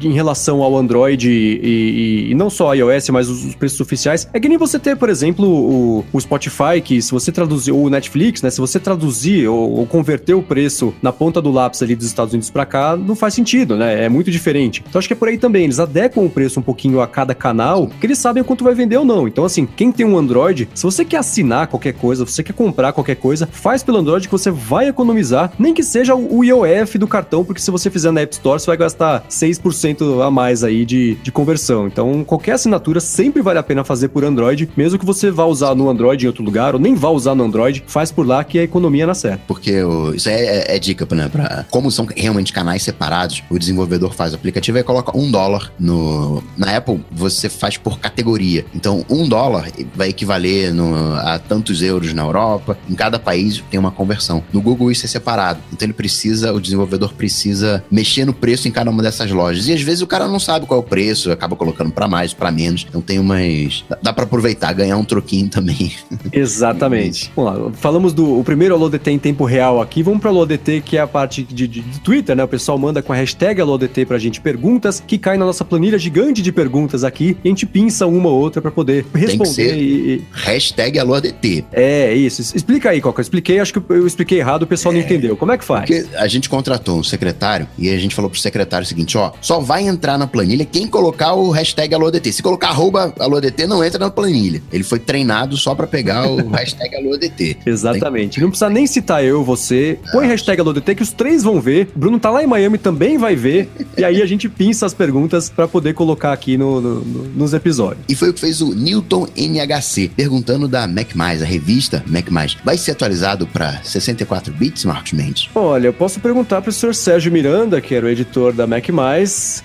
em relação ao Android e, e, e, não só iOS, mas os, os, preços oficiais, é que nem você ter, por exemplo, o, o Spotify, que se você traduzir, ou o Netflix, né? Se você traduzir ou, ou converter o preço na ponta do lápis ali dos Estados Unidos para cá, não faz sentido, né? É muito diferente. Então acho que é por aí também. Eles adequam o preço um pouquinho a cada canal, que eles sabem quanto vai vender ou não. Então, assim, quem tem um Android, se você quer assinar qualquer coisa, você quer comprar qualquer coisa, faz pelo Android que você vai economizar, nem que seja o IOF do cartão, porque se você fizer na App Store, você vai gastar 6% a mais aí de, de conversão. Então, qualquer assinatura sempre vale a pena fazer por Android, mesmo que você vá usar no Android em outro lugar, ou nem vá usar no Android, faz por lá que a economia na certa. Porque o, isso é, é, é dica, né? Pra, como são realmente canais separados, o desenvolvedor faz o aplicativo e coloca um dólar no. Na Apple, você faz por categoria. Então, um dólar vai equivaler no, a tantos euros na Europa. Em cada país tem uma conversão. No Google, isso é separado. Então, ele precisa, o desenvolvedor precisa mexer no preço em cada uma dessas lojas. E às vezes o cara não sabe qual é o preço, acaba colocando para mais, para menos. Então, tem umas. Dá para aproveitar, ganhar um troquinho também. Exatamente. Vamos lá, falamos do o primeiro AloDT em tempo real aqui. Vamos para AloDT, que é a parte de, de, de Twitter, né? O pessoal manda com a hashtag AloDT pra gente perguntas, que cai na nossa planilha gigante de perguntas aqui, e a gente pinça uma ou outra para poder responder. e, Hashtag AloDT. É, isso. Explica aí, Coca. Eu expliquei, acho que eu expliquei errado, o pessoal é, não entendeu. Como é que faz? Porque a gente contratou um secretário e a gente falou pro secretário o seguinte: ó, só vai entrar na planilha quem colocar o hashtag AloDT. Se colocar arroba AloDT, não entra na planilha. Ele foi treinado só para pegar o hashtag AloDT. Exatamente. Tem... Não precisa nem citar eu, você. Põe ah. hashtag AloDT que os três vão ver. Bruno tá lá em Miami também vai ver. e aí a gente pinça as perguntas para poder colocar aqui no, no, no, nos episódios. E foi o que fez o Newton NHC, perguntando da Mac+, a revista Mac+. Vai ser atualizado para 64 bits, Marcos Mendes? Olha, eu posso perguntar pro senhor Sérgio Miranda, que era o editor da Mac+,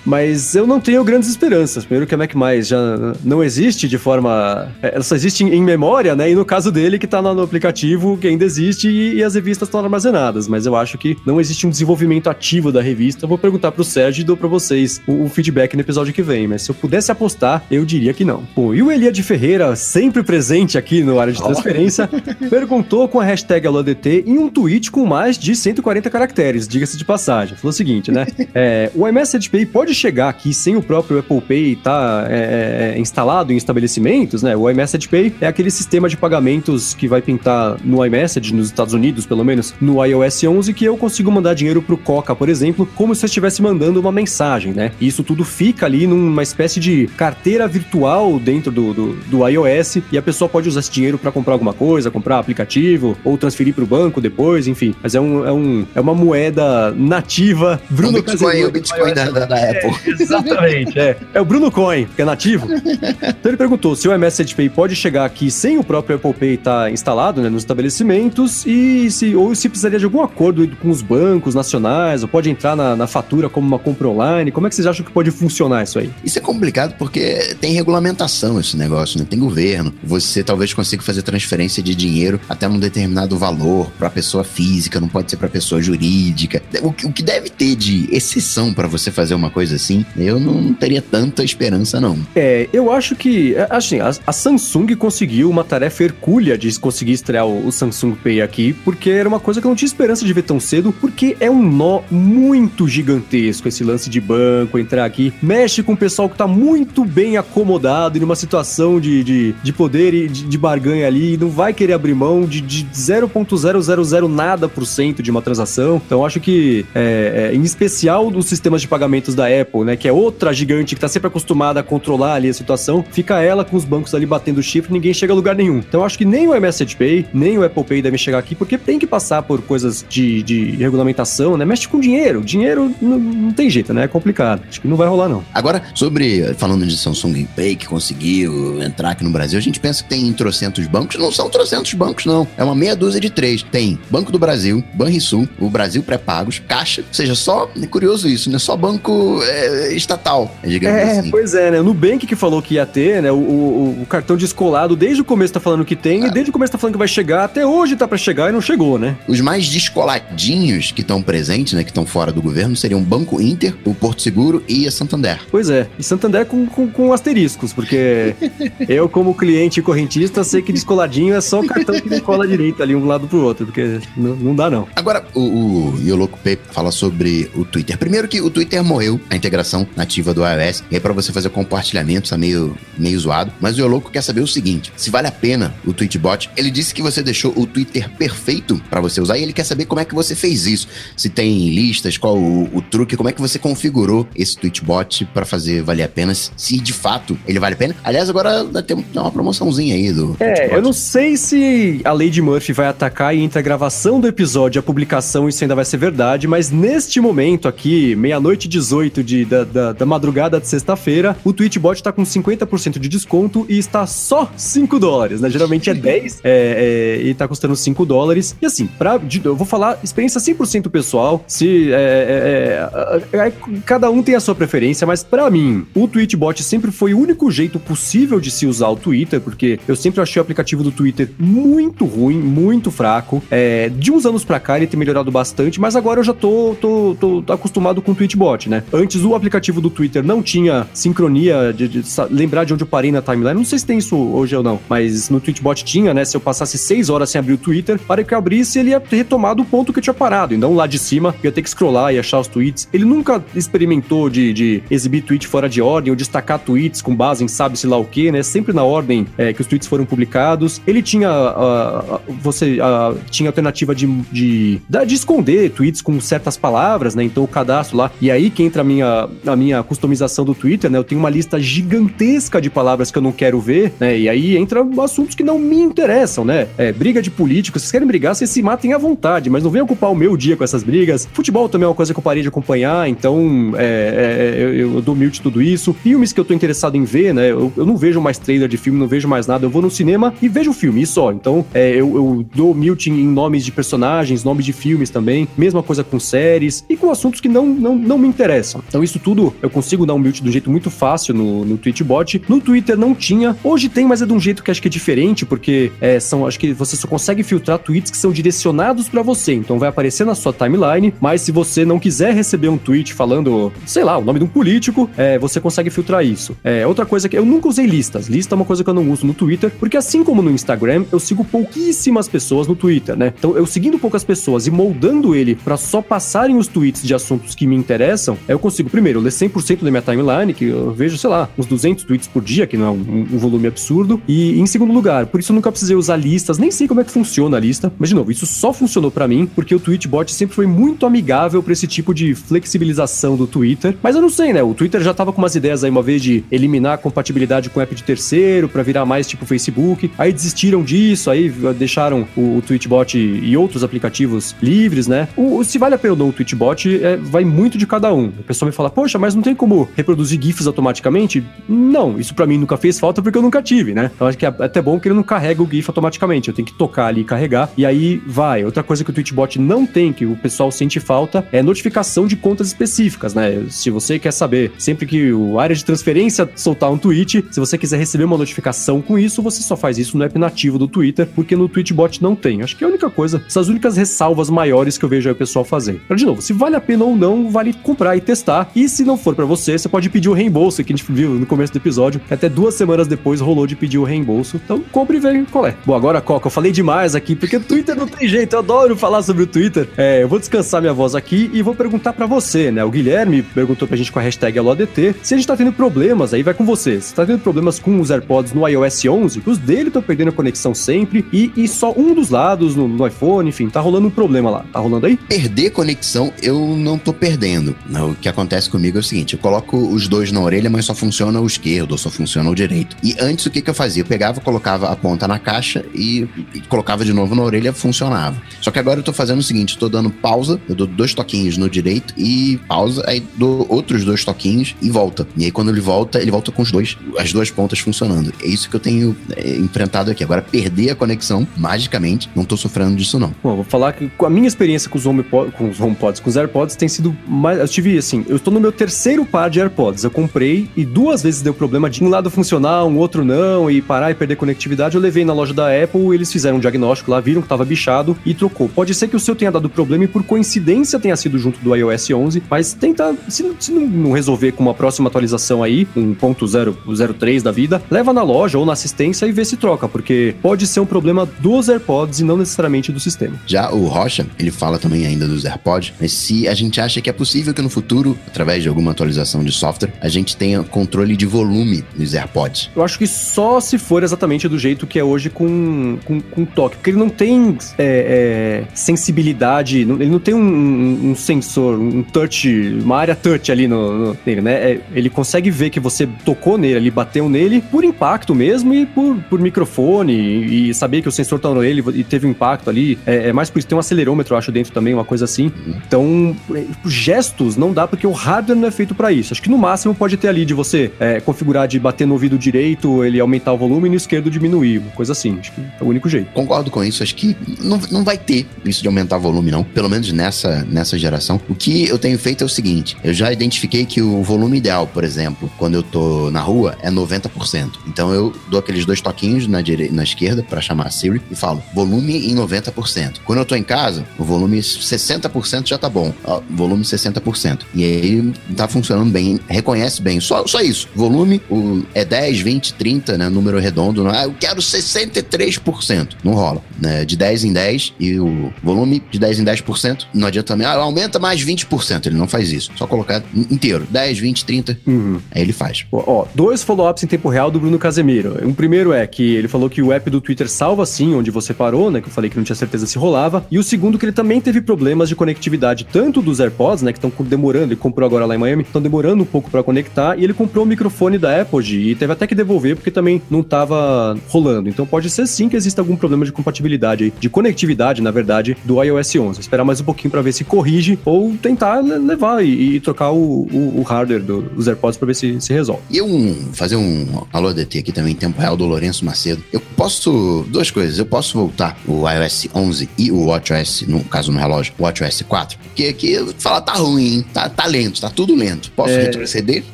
mas eu não tenho grandes esperanças. Primeiro que a Mac+, já não existe de forma... É, ela só existe em memória, né? E no caso dele, que tá no aplicativo, que ainda existe e, e as revistas estão armazenadas. Mas eu acho que não existe um desenvolvimento ativo da revista. Eu vou perguntar pro Sérgio e dou pra vocês o, o, feedback no episódio que vem. Mas se eu pudesse apostar, eu diria que não. Pô, e o Elia de Ferreira, sempre presente aqui no área de transferência, perguntou com a hashtag AloDT em um tweet com mais de 140 caracteres, diga-se de passagem. Falou o seguinte, né? É, o iMessage Pay pode chegar aqui sem o próprio Apple Pay estar tá, é, é, instalado em estabelecimentos, né? O iMessage Pay é aquele sistema de pagamentos que vai pintar no iMessage, nos Estados Unidos, pelo menos, no iOS 11, que eu consigo mandar dinheiro pro Coca, por exemplo, como se eu estivesse mandando uma mensagem, né? E isso tudo fica ali numa espécie de carteira virtual dentro do, do, do iOS e a pessoa pode usar esse dinheiro para comprar alguma coisa, comprar aplicativo ou transferir pro banco depois, enfim. Mas é, um, é, um, é uma moeda nativa. Bruno é o Bitcoin, o Bitcoin da, da, da é, Apple. exatamente, é. É o Bruno Coin, que é nativo. Então ele perguntou se o iMessage Pay pode chegar aqui sem o próprio Apple Pay estar tá instalado né, nos estabelecimentos e se, ou se precisaria de algum acordo com os bancos nacionais, ou pode entrar na, na fatura como uma compra online? Como é que vocês acham que pode funcionar isso aí? Isso é complicado porque tem regulamentação esse negócio, né? Tem governo. Você talvez consiga fazer transferência de dinheiro até num determinado valor para pessoa física, não pode ser para pessoa jurídica. O, o, que deve ter de exceção para você fazer uma coisa assim, eu não teria tanta esperança, não. É, eu acho que, é, assim, a, a Samsung conseguiu uma tarefa hercúlea de conseguir estrear o, o Samsung Pay aqui, porque era uma coisa que eu não tinha esperança de ver tão cedo, porque é um nó muito gigantesco esse lance de banco, entrar aqui. Mexe com o pessoal que tá muito bem acomodado e numa situação de, de, de poder e de, de barganha ali, não vai querer abrir mão de, de 0.000 nada por cento de uma transação. Então acho que, é, é, em especial dos sistemas de pagamentos da Apple, né, que é outra gigante que tá sempre acostumada a controlar ali a situação, fica ela com os bancos ali batendo chifre e ninguém chega a lugar nenhum. Então acho que nem o Message Pay, nem o Apple Pay devem chegar aqui, porque tem que passar por coisas de, de regulamentação, né? Mexe com dinheiro. Dinheiro não, não tem jeito, né? É complicado. Acho que não vai rolar, não. Agora, sobre, falando de Samsung Pay, que conseguiu entrar aqui no Brasil, a gente pensa que tem trocentos bancos. Não são trocentos bancos, não. É uma meia dúzia de três. Tem Banco do Brasil, Banrisul, o Brasil Pré-Pagos, Caixa. Ou seja, só, é curioso isso, né? Só banco é, estatal, digamos é, assim. Pois é, né? O Nubank que falou que ia ter, né? O, o, o cartão descolado, desde o começo tá falando que tem, ah. e desde o começo tá falando que vai chegar, até hoje tá para chegar e não chegou, né? Os mais descoladinhos que estão presentes, né? Que estão fora do governo, seriam o Banco Inter, o Porto Seguro e a Santander. Pois é, e Santander com, com, com asteriscos, porque eu, como cliente correntista, sei que descoladinho é só o cartão que descola direito ali um lado pro outro, porque não, não dá não. Agora, o, o Yoloco P fala sobre o Twitter. Primeiro que o Twitter morreu, a integração nativa do iOS, e aí pra você fazer compartilhamento tá meio, meio zoado, mas o Yoloco quer saber o seguinte, se vale a pena o Tweetbot. Ele disse que você deixou o Twitter perfeito para você usar e ele quer saber como é que você fez isso. Se tem listas, qual o, o truque, como é que você configurou esse Tweetbot para fazer valer a pena, se de fato ele vale a pena. Aliás, agora tem uma promoçãozinha aí do É, Tweetbot. eu não sei se a Lady Murphy vai atacar e entre a gravação do episódio e a publicação isso ainda vai ser verdade, mas neste momento aqui, meia-noite 18 de, da, da, da madrugada de sexta-feira, o Tweetbot tá com 50% de desconto e está só 5 dólares, né? Geralmente é 10 é, é, e tá custando 5 dólares. E assim, pra, eu vou falar experiência 100% pessoal, se é, é, é, cada um tem a sua preferência, mas para mim, o Tweetbot sempre foi o único jeito possível de se usar o Twitter, porque eu sempre achei o aplicativo do Twitter muito ruim, muito fraco. É, de uns anos pra cá ele tem melhorado bastante, mas agora eu já tô, tô, tô acostumado com o Tweetbot, né? Antes o aplicativo do Twitter não tinha sincronia de, de, de lembrar de onde eu parei na timeline. Não sei se tem isso hoje ou não, mas no Tweetbot tinha, né? Se eu passasse seis horas sem abrir o Twitter, para que eu abrisse, ele ia ter retomado o ponto que eu tinha parado. Então lá de cima, ia ter que scrollar e achar os tweets. Ele nunca experimentou de, de exibir tweet fora de ordem ou destacar tweets com base em sabe-se lá o que, né? Sempre na ordem é, que os tweets foram publicados. Ele tinha. Uh, você uh, tinha alternativa de, de, de, esconder tweets com certas palavras, né? Então o cadastro lá. E aí que entra a minha, a minha customização do Twitter, né? Eu tenho uma lista gigantesca de palavras que eu não quero ver, né? E aí entra assuntos que não me interessam, né? É, briga de políticos, vocês querem brigar, vocês se matem à vontade, mas não venham ocupar o meu dia com essas brigas. Futebol também é uma coisa que eu parei de acompanhar, então é, é, eu, eu, dou mute tudo isso. Filmes que eu tô interessado em ver, né? Eu, eu, não vejo mais trailer de filme, não vejo mais nada. Eu vou no cinema e vejo o filme, e só. Então é, eu, eu, dou mute em nomes de personagens, nomes de filmes também. Mesma coisa com séries e com assuntos que não, não, não me interessam. Então isso tudo eu consigo dar um mute de um jeito muito fácil no, no Twitchbot. No Twitter não tinha. Hoje tem, mas é de um jeito que acho que é diferente, porque é, são, acho que você só consegue filtrar tweets que são direcionados para você. Então vai aparecer na sua timeline, mas se você não quiser receber um tweet falando, sei lá, o nome de um político, é, você consegue filtrar isso. É, outra coisa que eu nunca usei listas. Lista é uma coisa que eu não uso no Twitter, porque assim como no Instagram, eu sigo pouquíssimas pessoas no Twitter, né? Então eu seguindo poucas pessoas e moldando ele para só passarem os tweets de assuntos que me interessam, eu consigo primeiro ler 100% da minha timeline, que eu vejo, sei lá, uns 200 tweets por dia, que não é um, um volume absurdo. E em segundo lugar, por isso eu nunca precisei usar listas, nem sei como é que funciona a lista, mas de novo, isso só funcionou para mim porque o Tweetbot sempre foi muito amigável para esse tipo de flexibilização do Twitter. Mas eu não sei, né? O Twitter já tava com umas ideias aí uma vez de eliminar a compatibilidade com app de terceiro para virar mais tipo Facebook. Aí desistiram disso, aí deixaram o, o Tweetbot e outros aplicativos livres, né? O, se vale a pena ou não o Tweetbot, é, vai muito de cada um. A pessoa me fala, poxa, mas não tem como reproduzir GIFs automaticamente? Não, isso para mim nunca fez falta porque eu nunca tive, né? Então acho que é até bom que ele não carrega o GIF automaticamente. Eu tenho que tocar ali e carregar, e aí vai. Outra coisa que o Twitchbot não tem, que o pessoal sente falta, é notificação de contas específicas, né? Se você quer saber, sempre que o área de transferência soltar um tweet. Se você quiser receber uma notificação com isso, você só faz isso no app nativo do Twitter, porque no Twitchbot não tem. Acho que é a única coisa, essas únicas ressalvas maiores que eu vejo aí o pessoal fazer. Mas, de novo, se vale a pena ou não, vale comprar e testar. E se não for para você, você pode pedir o reembolso, que a gente viu no começo do episódio, até duas semanas depois rolou de pedir o reembolso. Então, compre e vê qual é. Bom, agora, Coca, eu falei demais aqui, porque Twitter não tem jeito, eu adoro falar sobre o Twitter. É, eu vou descansar minha voz aqui e vou perguntar para você, né? O Guilherme perguntou pra gente com a hashtag AloADT se a gente tá tendo problemas, aí vai com você. Se tá tendo problemas com os AirPods no iOS 11, os dele estão perdendo a conexão sempre e, e só um dos lados no, no, iPhone, enfim, tá rolando um problema lá. Tá rolando aí? Perder conexão eu não tô perdendo. O que acontece comigo é o seguinte: eu coloco os dois na orelha, mas só funciona o esquerdo, só funciona o direito. E antes o que, que eu fazia? Eu pegava, colocava a ponta na caixa e, e colocava de novo na orelha, funcionava. Só que agora eu tô fazendo o seguinte: tô dando pausa, eu dou dois toquinhos no direito e pausa, aí dou outros dois toquinhos e volta. E aí quando ele volta, ele volta com os dois, as duas pontas funcionando. É isso que eu tenho é, enfrentado aqui. Agora, perder a conexão, magicamente, não tô sofrendo disso, não. Bom, vou falar que a minha experiência com os, HomePod, com os HomePods, com os AirPods, tem sido mais. Eu tive assim, eu estou no meu terceiro par de AirPods. Eu comprei e duas vezes deu problema de um lado funcionar, um outro não, e parar e perder conectividade. Eu levei na loja da Apple, eles fizeram um diagnóstico lá, viram que estava bichado e trocou. Pode ser que o seu tenha dado problema e por coincidência tenha sido junto do iOS 11, mas tenta, se, se não resolver com uma próxima atualização aí, um ponto 0.03 da vida, leva na loja ou na assistência e vê se troca, porque pode ser um problema dos AirPods e não necessariamente do sistema. Já o Rocha, ele fala também ainda dos AirPods, mas se a gente acha que é possível que no futuro, através de alguma atualização de software, a gente tenha controle de volume dos AirPods. Eu acho que só se for exatamente do jeito que é hoje com, com, com toque, porque ele não tem é, é, sensibilidade, ele não tem um, um, um, sensor, um touch, uma área touch ali no, no nele, né? É, ele consegue ver que você tocou nele, ele bateu nele por impacto mesmo e por, por microfone e, e saber que o sensor tá nele e teve um impacto ali. É, é mais por isso, tem um acelerômetro, eu acho, dentro também, uma coisa assim. Uhum. Então, é, gestos não dá porque o hardware não é feito para isso. Acho que no máximo pode ter ali de você é, configurar de bater no ouvido direito, ele aumentar o volume e no esquerdo diminuir, uma coisa assim. Acho que é o único jeito. Concordo com isso, acho que não, não vai ter isso de aumentar o volume, não. Pelo menos nessa, nessa geração. O que eu tenho feito é o seguinte: eu já identifiquei que o volume ideal, por exemplo, quando eu tô na rua, é 90%. Então eu dou aqueles dois toquinhos na, direita, na esquerda para chamar a Siri e falo volume em 90%. Quando eu tô em casa, o volume 60% já tá bom. Ó, volume 60%. E aí tá funcionando bem, reconhece bem. Só, só isso. Volume o, é 10, 20, 30, né? Número redondo. Não é? Eu quero 63%. Não rola. Né? De 10 em 10 e o volume de 10 em 10%. Não adianta também. Ah, aumenta mais 20%. Ele não faz isso. Só colocar inteiro. 10, 20, 30. Uhum. Aí ele faz. Ó, dois follow-ups em tempo real do Bruno Casemiro. Um primeiro é que ele falou que o app do Twitter salva sim onde você parou, né? Que eu falei que não tinha certeza se rolava. E o segundo que ele também teve problemas de conectividade, tanto dos AirPods, né? Que estão demorando, ele comprou agora lá em Miami, estão demorando um pouco para conectar. E ele comprou o microfone da Apple e teve até que devolver porque também não tava rolando. Então pode ser sim que exista algum problema de compatibilidade aí, de conectividade, na verdade, do iOS 11. Esperar mais um pouquinho para ver se corrige ou tentar levar e, e trocar o, o, o hardware do, dos AirPods para ver se se resolve. E eu um, fazer um alô DT aqui também em tempo real do Lourenço Macedo. Eu posso, duas coisas, eu posso voltar o iOS 11 e o WatchOS, no caso no relógio, o WatchOS 4, porque aqui fala tá ruim, tá, tá lento, tá tudo lento. Posso é... retroceder?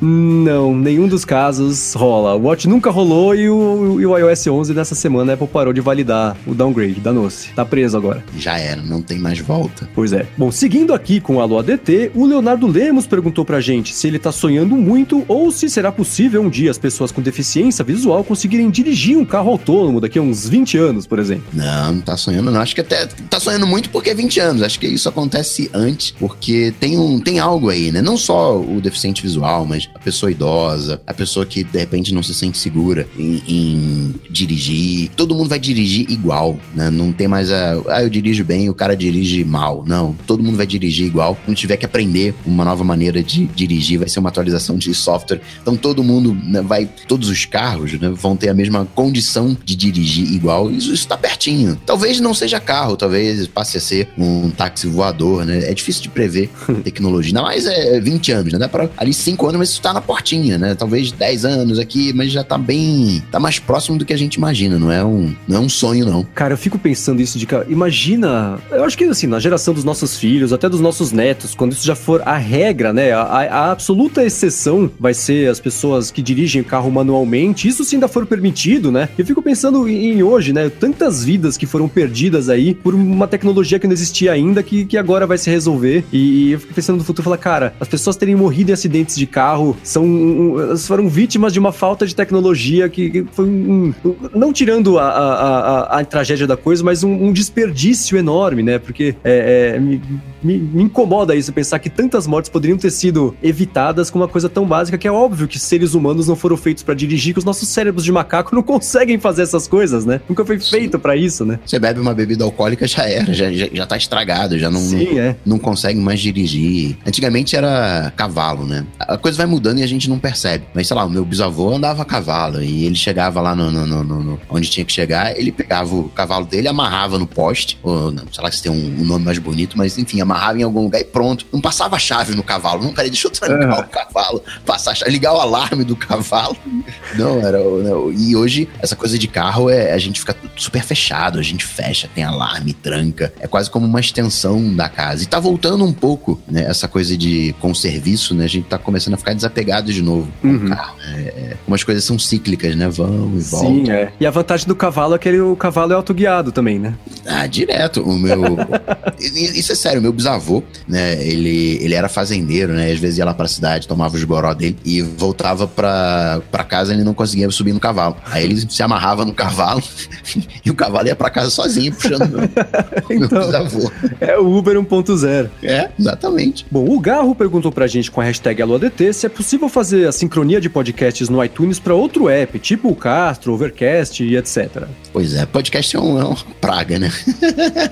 Não, nenhum dos casos rola. O Watch nunca rolou e o, e o iOS 11 nessa semana a Apple parou de validar o downgrade, danou-se. Tá preso agora. Já era, não tem mais volta. Pois é. Bom, seguindo aqui com o Alô ADT, o Leonardo Lemos perguntou pra gente se ele tá sonhando muito ou se será possível um dia as pessoas com deficiência visual conseguirem dirigir um carro autônomo daqui a uns 20 anos, por exemplo. Não, não tá sonhando não. Acho que até tá sonhando muito porque é 20 anos. Acho que isso acontece antes, porque tem, um, tem algo aí, né? Não só o deficiente visual, mas a pessoa idosa, a pessoa que de repente não se sente segura em, em dirigir. Todo mundo vai dirigir igual, né? Não tem mais a. Ah, eu dirijo bem, o cara dirige mal. Não, todo mundo vai dirigir igual. Quando tiver que aprender uma nova maneira de dirigir, vai ser uma atualização de software. Então todo mundo né, vai. Todos os carros né, vão ter a mesma condição de dirigir igual. Isso está pertinho. Talvez não seja carro, talvez passe a ser um táxi voador, né? É difícil de prever tecnologia. Ainda mais é 20 anos, né? Dá pra ali 5 anos, mas isso tá na portinha, né? Talvez 10 anos aqui, mas já tá bem. tá mais próximo do que a gente imagina. Não é um, não é um sonho, não. Cara, fico pensando isso de cara. Imagina. Eu acho que assim, na geração dos nossos filhos, até dos nossos netos, quando isso já for a regra, né? A, a absoluta exceção vai ser as pessoas que dirigem o carro manualmente. Isso se ainda for permitido, né? Eu fico pensando em hoje, né? Tantas vidas que foram perdidas aí por uma tecnologia que não existia ainda, que, que agora vai se resolver. E eu fico pensando no futuro, falar, cara, as pessoas terem morrido em acidentes de carro são um, foram vítimas de uma falta de tecnologia que, que foi um, um, não tirando a, a, a, a, tragédia da coisa, mas um, um desperdício enorme, né? Porque é, é, me, me, me, incomoda isso pensar que tantas mortes poderiam ter sido evitadas com uma coisa tão básica que é óbvio que seres humanos não foram feitos para dirigir, que os nossos cérebros de macaco não conseguem fazer essas coisas, né? Nunca foi feito para isso, né? Você bebe uma bebida alcoólica já era, já, já, já tá estragado, já não, Sim, não, é. não consegue mais dirigir. Antigamente era cavalo, né? A coisa vai mudando e a gente não percebe. Mas sei lá, o meu bisavô andava a cavalo e ele chegava lá no, no, no, no onde tinha que chegar, ele pegava o cavalo dele, amarrava no poste, ou não, sei lá se tem um, um, nome mais bonito, mas enfim, amarrava em algum lugar e pronto. Não passava a chave no cavalo, não, peraí, deixa eu trancar é. o cavalo, passar chave, ligar o alarme do cavalo. Não, era. Não. E hoje, essa coisa de carro é a gente fica super fechado, a gente fecha, tem alarme, tranca. É quase como uma extensão da casa. E tá voltando um pouco, né? Essa coisa de com o serviço, né? A gente tá começando a ficar desapegado de novo com uhum. o carro. É, é, umas coisas são cíclicas, né? Vão e voltam. Sim, é. E a vantagem do cavalo é que ele, o cavalo é autoguiado também, né? Ah, direto. O meu. Isso é sério, meu bisavô, né? Ele, ele era fazendeiro, né? Às vezes ia lá pra cidade, tomava os goró dele e voltava pra, pra casa ele não conseguia subir no cavalo. Aí ele se amarrava no cavalo e o cavalo ia pra casa sozinho, puxando meu, então, meu bisavô. É o Uber 1.0. É, exatamente. Bom, o Garro perguntou pra gente com a hashtag AloADT se é possível fazer a sincronia de podcasts no iTunes para outro app, tipo o Castro, Overcast e etc. Pois é, podcast é, um, é uma praga, né?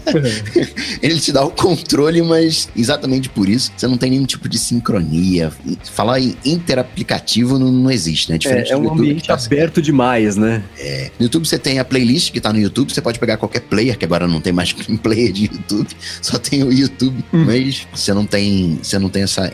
Ele te dá o controle, mas exatamente por isso você não tem nenhum tipo de sincronia. Falar em interaplicativo não, não existe, né? É, é um YouTube, ambiente tá... aberto demais, né? É. No YouTube você tem a playlist que tá no YouTube, você pode pegar qualquer player, que agora não tem mais player de YouTube, só tem o YouTube, hum. mas você não tem, você não tem essa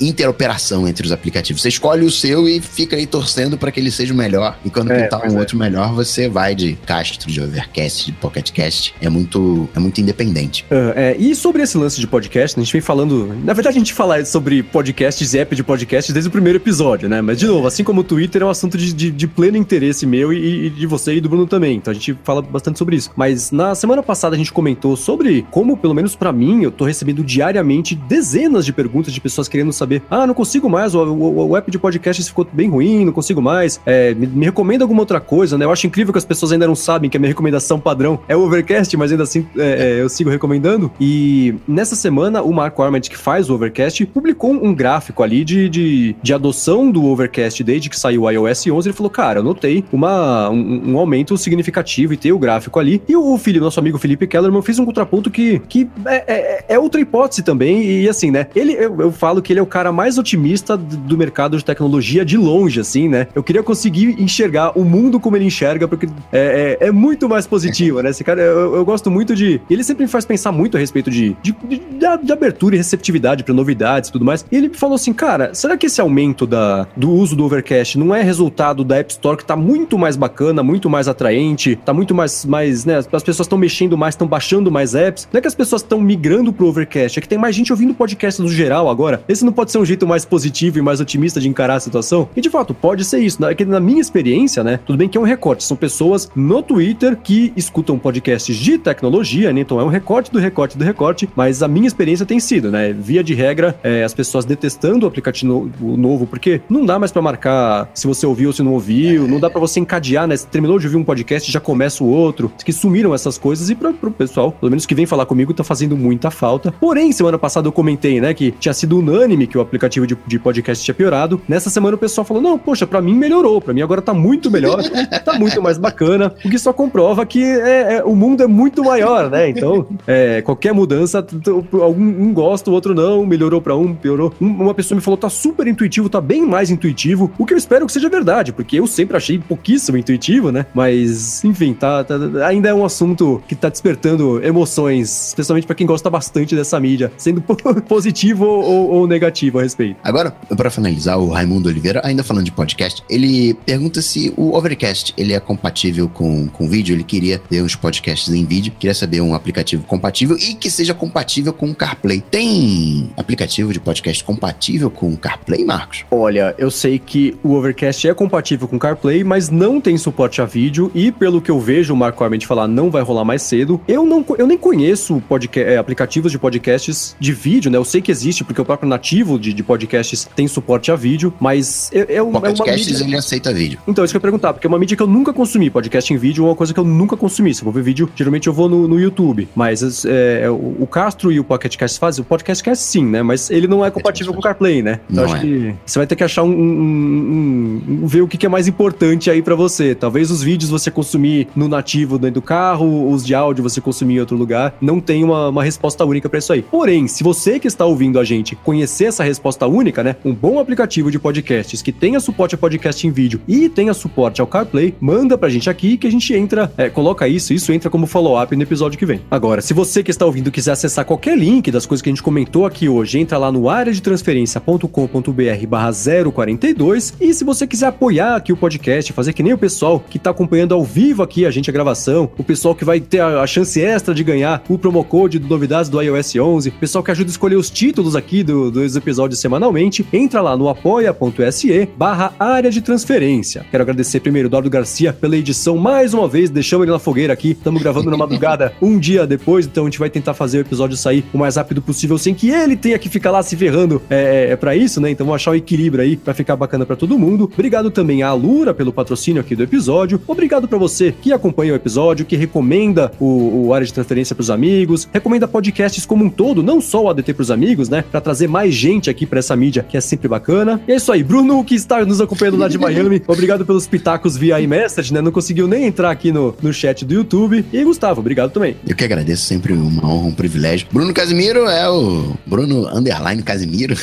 interoperação entre os aplicativos. Você escolhe o seu e fica aí torcendo para que ele seja o melhor. E quando é, pintar um é. outro melhor, você vai de Castro, de Overcast, de PocketCast. É muito, é muito independente. Uh, é, e sobre esse lance de podcast, a gente vem falando. Na verdade, a gente fala sobre podcasts e app de podcast desde o primeiro episódio, né? Mas, de novo, assim como o Twitter é um assunto de, de, de pleno interesse meu e, e, de você e do Bruno também. Então a gente fala bastante sobre isso. Mas na semana passada a gente comentou sobre como, pelo menos para mim, eu tô recebendo diariamente dezenas de perguntas de pessoas querendo saber: ah, não consigo mais, o, o, o app de podcast ficou bem ruim, não consigo mais. É, me, me recomenda alguma outra coisa, né? Eu acho incrível que as pessoas ainda não sabem que a minha recomendação padrão é o Overcast, mas ainda assim é, é, eu sigo recomendando. E nessa semana, o Marco Arment, que faz o Overcast, publicou um gráfico ali de, de, de adoção do Overcast desde que saiu o iOS 11. Ele falou, cara, eu notei uma, um, um aumento significativo e tem o gráfico ali. E o Felipe, nosso amigo Felipe Kellerman, fez um contraponto que, que é, é, é outra hipótese também. E assim, né? Ele, eu, eu, falo que ele é o cara mais otimista do mercado de tecnologia de longe, assim, né? Eu queria conseguir enxergar o mundo como ele enxerga, porque é, é, é muito mais positivo, né? Esse cara, eu, eu, gosto muito de. Ele sempre me faz pensar muito a respeito de, de, de, de abertura e receptividade para novidades e tudo mais. E ele falou assim, cara, será que esse aumento da, do uso do Overcast não é resultado da App Store que tá muito mais bacana, muito mais atraente, tá muito mais, mais né? As pessoas estão mexendo mais, estão baixando mais apps. Não é que as pessoas estão migrando pro Overcast, é que tem mais gente ouvindo podcast no geral agora. Esse não pode ser um jeito mais positivo e mais otimista de encarar a situação? E de fato, pode ser isso. É que na minha experiência, né? Tudo bem que é um recorte. São pessoas no Twitter que escutam podcasts de tecnologia, né? Então é um recorte do recorte do recorte, mas a minha experiência tem sido, né? Via de regra, é, as pessoas detestando o aplicativo novo, porque não dá mais para marcar se você ouviu ou se não ouviu, não dá para você encadear, né? Você terminou de ouvir um podcast já começa o outro. Que sumiram essas coisas e para pro pessoal, pelo menos que vem falar comigo, tá fazendo muita falta. Porém, semana passada eu comentei, né, que tinha sido unânime que o aplicativo de, de podcast tinha piorado. Nessa semana o pessoal falou: não, poxa, para mim melhorou, para mim agora tá muito melhor, tá muito mais bacana, o que só comprova que é, é, o mundo é muito maior, né? Então, é, qualquer mudança, algum um gosta, o outro não, melhorou para um, piorou. uma pessoa me falou: tá super intuitivo, tá bem mais intuitivo, o que eu espero que seja verdade, porque eu sempre achei pouquíssimo intuitivo, né? Mas, enfim, tá, tá ainda é um assunto que tá despertando emoções, especialmente para quem gosta bastante dessa mídia, sendo positivo ou, ou negativo a respeito. Agora, para finalizar, o Raimundo Oliveira, ainda falando de podcast, ele pergunta se o Overcast ele é compatível com, com vídeo. Ele queria queria ter uns podcasts em vídeo, queria saber um aplicativo compatível e que seja compatível com o CarPlay. Tem aplicativo de podcast compatível com o CarPlay, Marcos? Olha, eu sei que o Overcast é compatível com CarPlay, mas não tem suporte a vídeo e pelo que eu vejo o Marco Arment falar, não vai rolar mais cedo. Eu não eu nem conheço podcast, é, aplicativos de podcasts de vídeo, né? Eu sei que existe porque o próprio nativo de, de podcasts tem suporte a vídeo, mas é, é, um, é uma mídia... ele aceita vídeo. Então, isso que eu ia perguntar, porque é uma mídia que eu nunca consumi. Podcast em vídeo é uma coisa que eu nunca consumi. Se eu vou ver vídeo, geralmente eu vou no, no YouTube. Mas é, é o, o, Castro e o Pocket Cast fazem. O Podcast Cast sim, né? Mas ele não é compatível com o CarPlay, né? Então não acho é. que você vai ter que achar um, um, um, ver o que, que é mais importante aí para você. Talvez os vídeos você consumir no nativo dentro do carro, os de áudio você consumir em outro lugar. Não tem uma, uma resposta única para isso aí. Porém, se você que está ouvindo a gente conhecer essa resposta única, né? Um bom aplicativo de podcasts que tenha suporte a podcast em vídeo e tenha suporte ao CarPlay, manda pra gente aqui que a gente entra, é, coloca isso, isso entra como follow-up no episódio que vem. Agora, se você que está ouvindo quiser acessar qualquer link das coisas que a gente comentou aqui hoje, entra lá no área de transferência.com.br barra 042 e se você quiser apoiar aqui o podcast, fazer que nem o pessoal que está acompanhando ao vivo aqui a gente a gravação, o pessoal que vai ter a, chance extra de ganhar o promo code do novidades do iOS 11, o pessoal que ajuda a escolher os títulos aqui do, dos episódios semanalmente, entra lá no apoia.se barra área de transferência. Quero agradecer primeiro o Eduardo Garcia pela edição mais uma vez, deixamos ele na fogueira aqui, estamos gravando na madrugada um dia depois, então a gente vai tentar fazer o episódio sair o mais rápido possível sem que ele tenha que ficar lá se ferrando é, é, é para isso, né? Então vamos achar o equilíbrio aí para ficar bacana para todo mundo. Obrigado também à Alura pelo patrocínio aqui do episódio. Obrigado para você que acompanha o episódio, que recomenda o, o área de transferência para os amigos, recomenda podcasts como um todo, não só o ADT para os amigos, né? Para trazer mais gente aqui para essa mídia que é sempre bacana. E é isso aí, Bruno, que está nos acompanhando lá de Miami. Obrigado pelos pitacos via iMessage, né? Não conseguiu nem entrar aqui no, no chat do YouTube. E Gustavo, obrigado também. Eu que agradeço, sempre uma honra, um privilégio. Bruno Casimiro é o Bruno Underline Casimiro.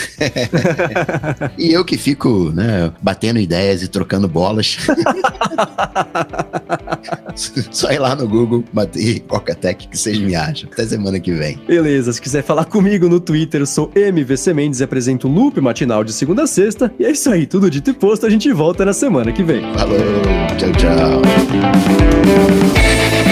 e eu que fico, né, batendo ideias e trocando bolas. Só ir lá no Google, bater Coca-Tech que vocês me acham. Até semana que vem. Beleza, se quiser falar comigo no Twitter, eu sou MVC Mendes e apresento o Loop matinal de segunda a sexta. E é isso aí, tudo dito e posto, a gente volta na semana que vem. Falou, tchau, tchau. Thank you.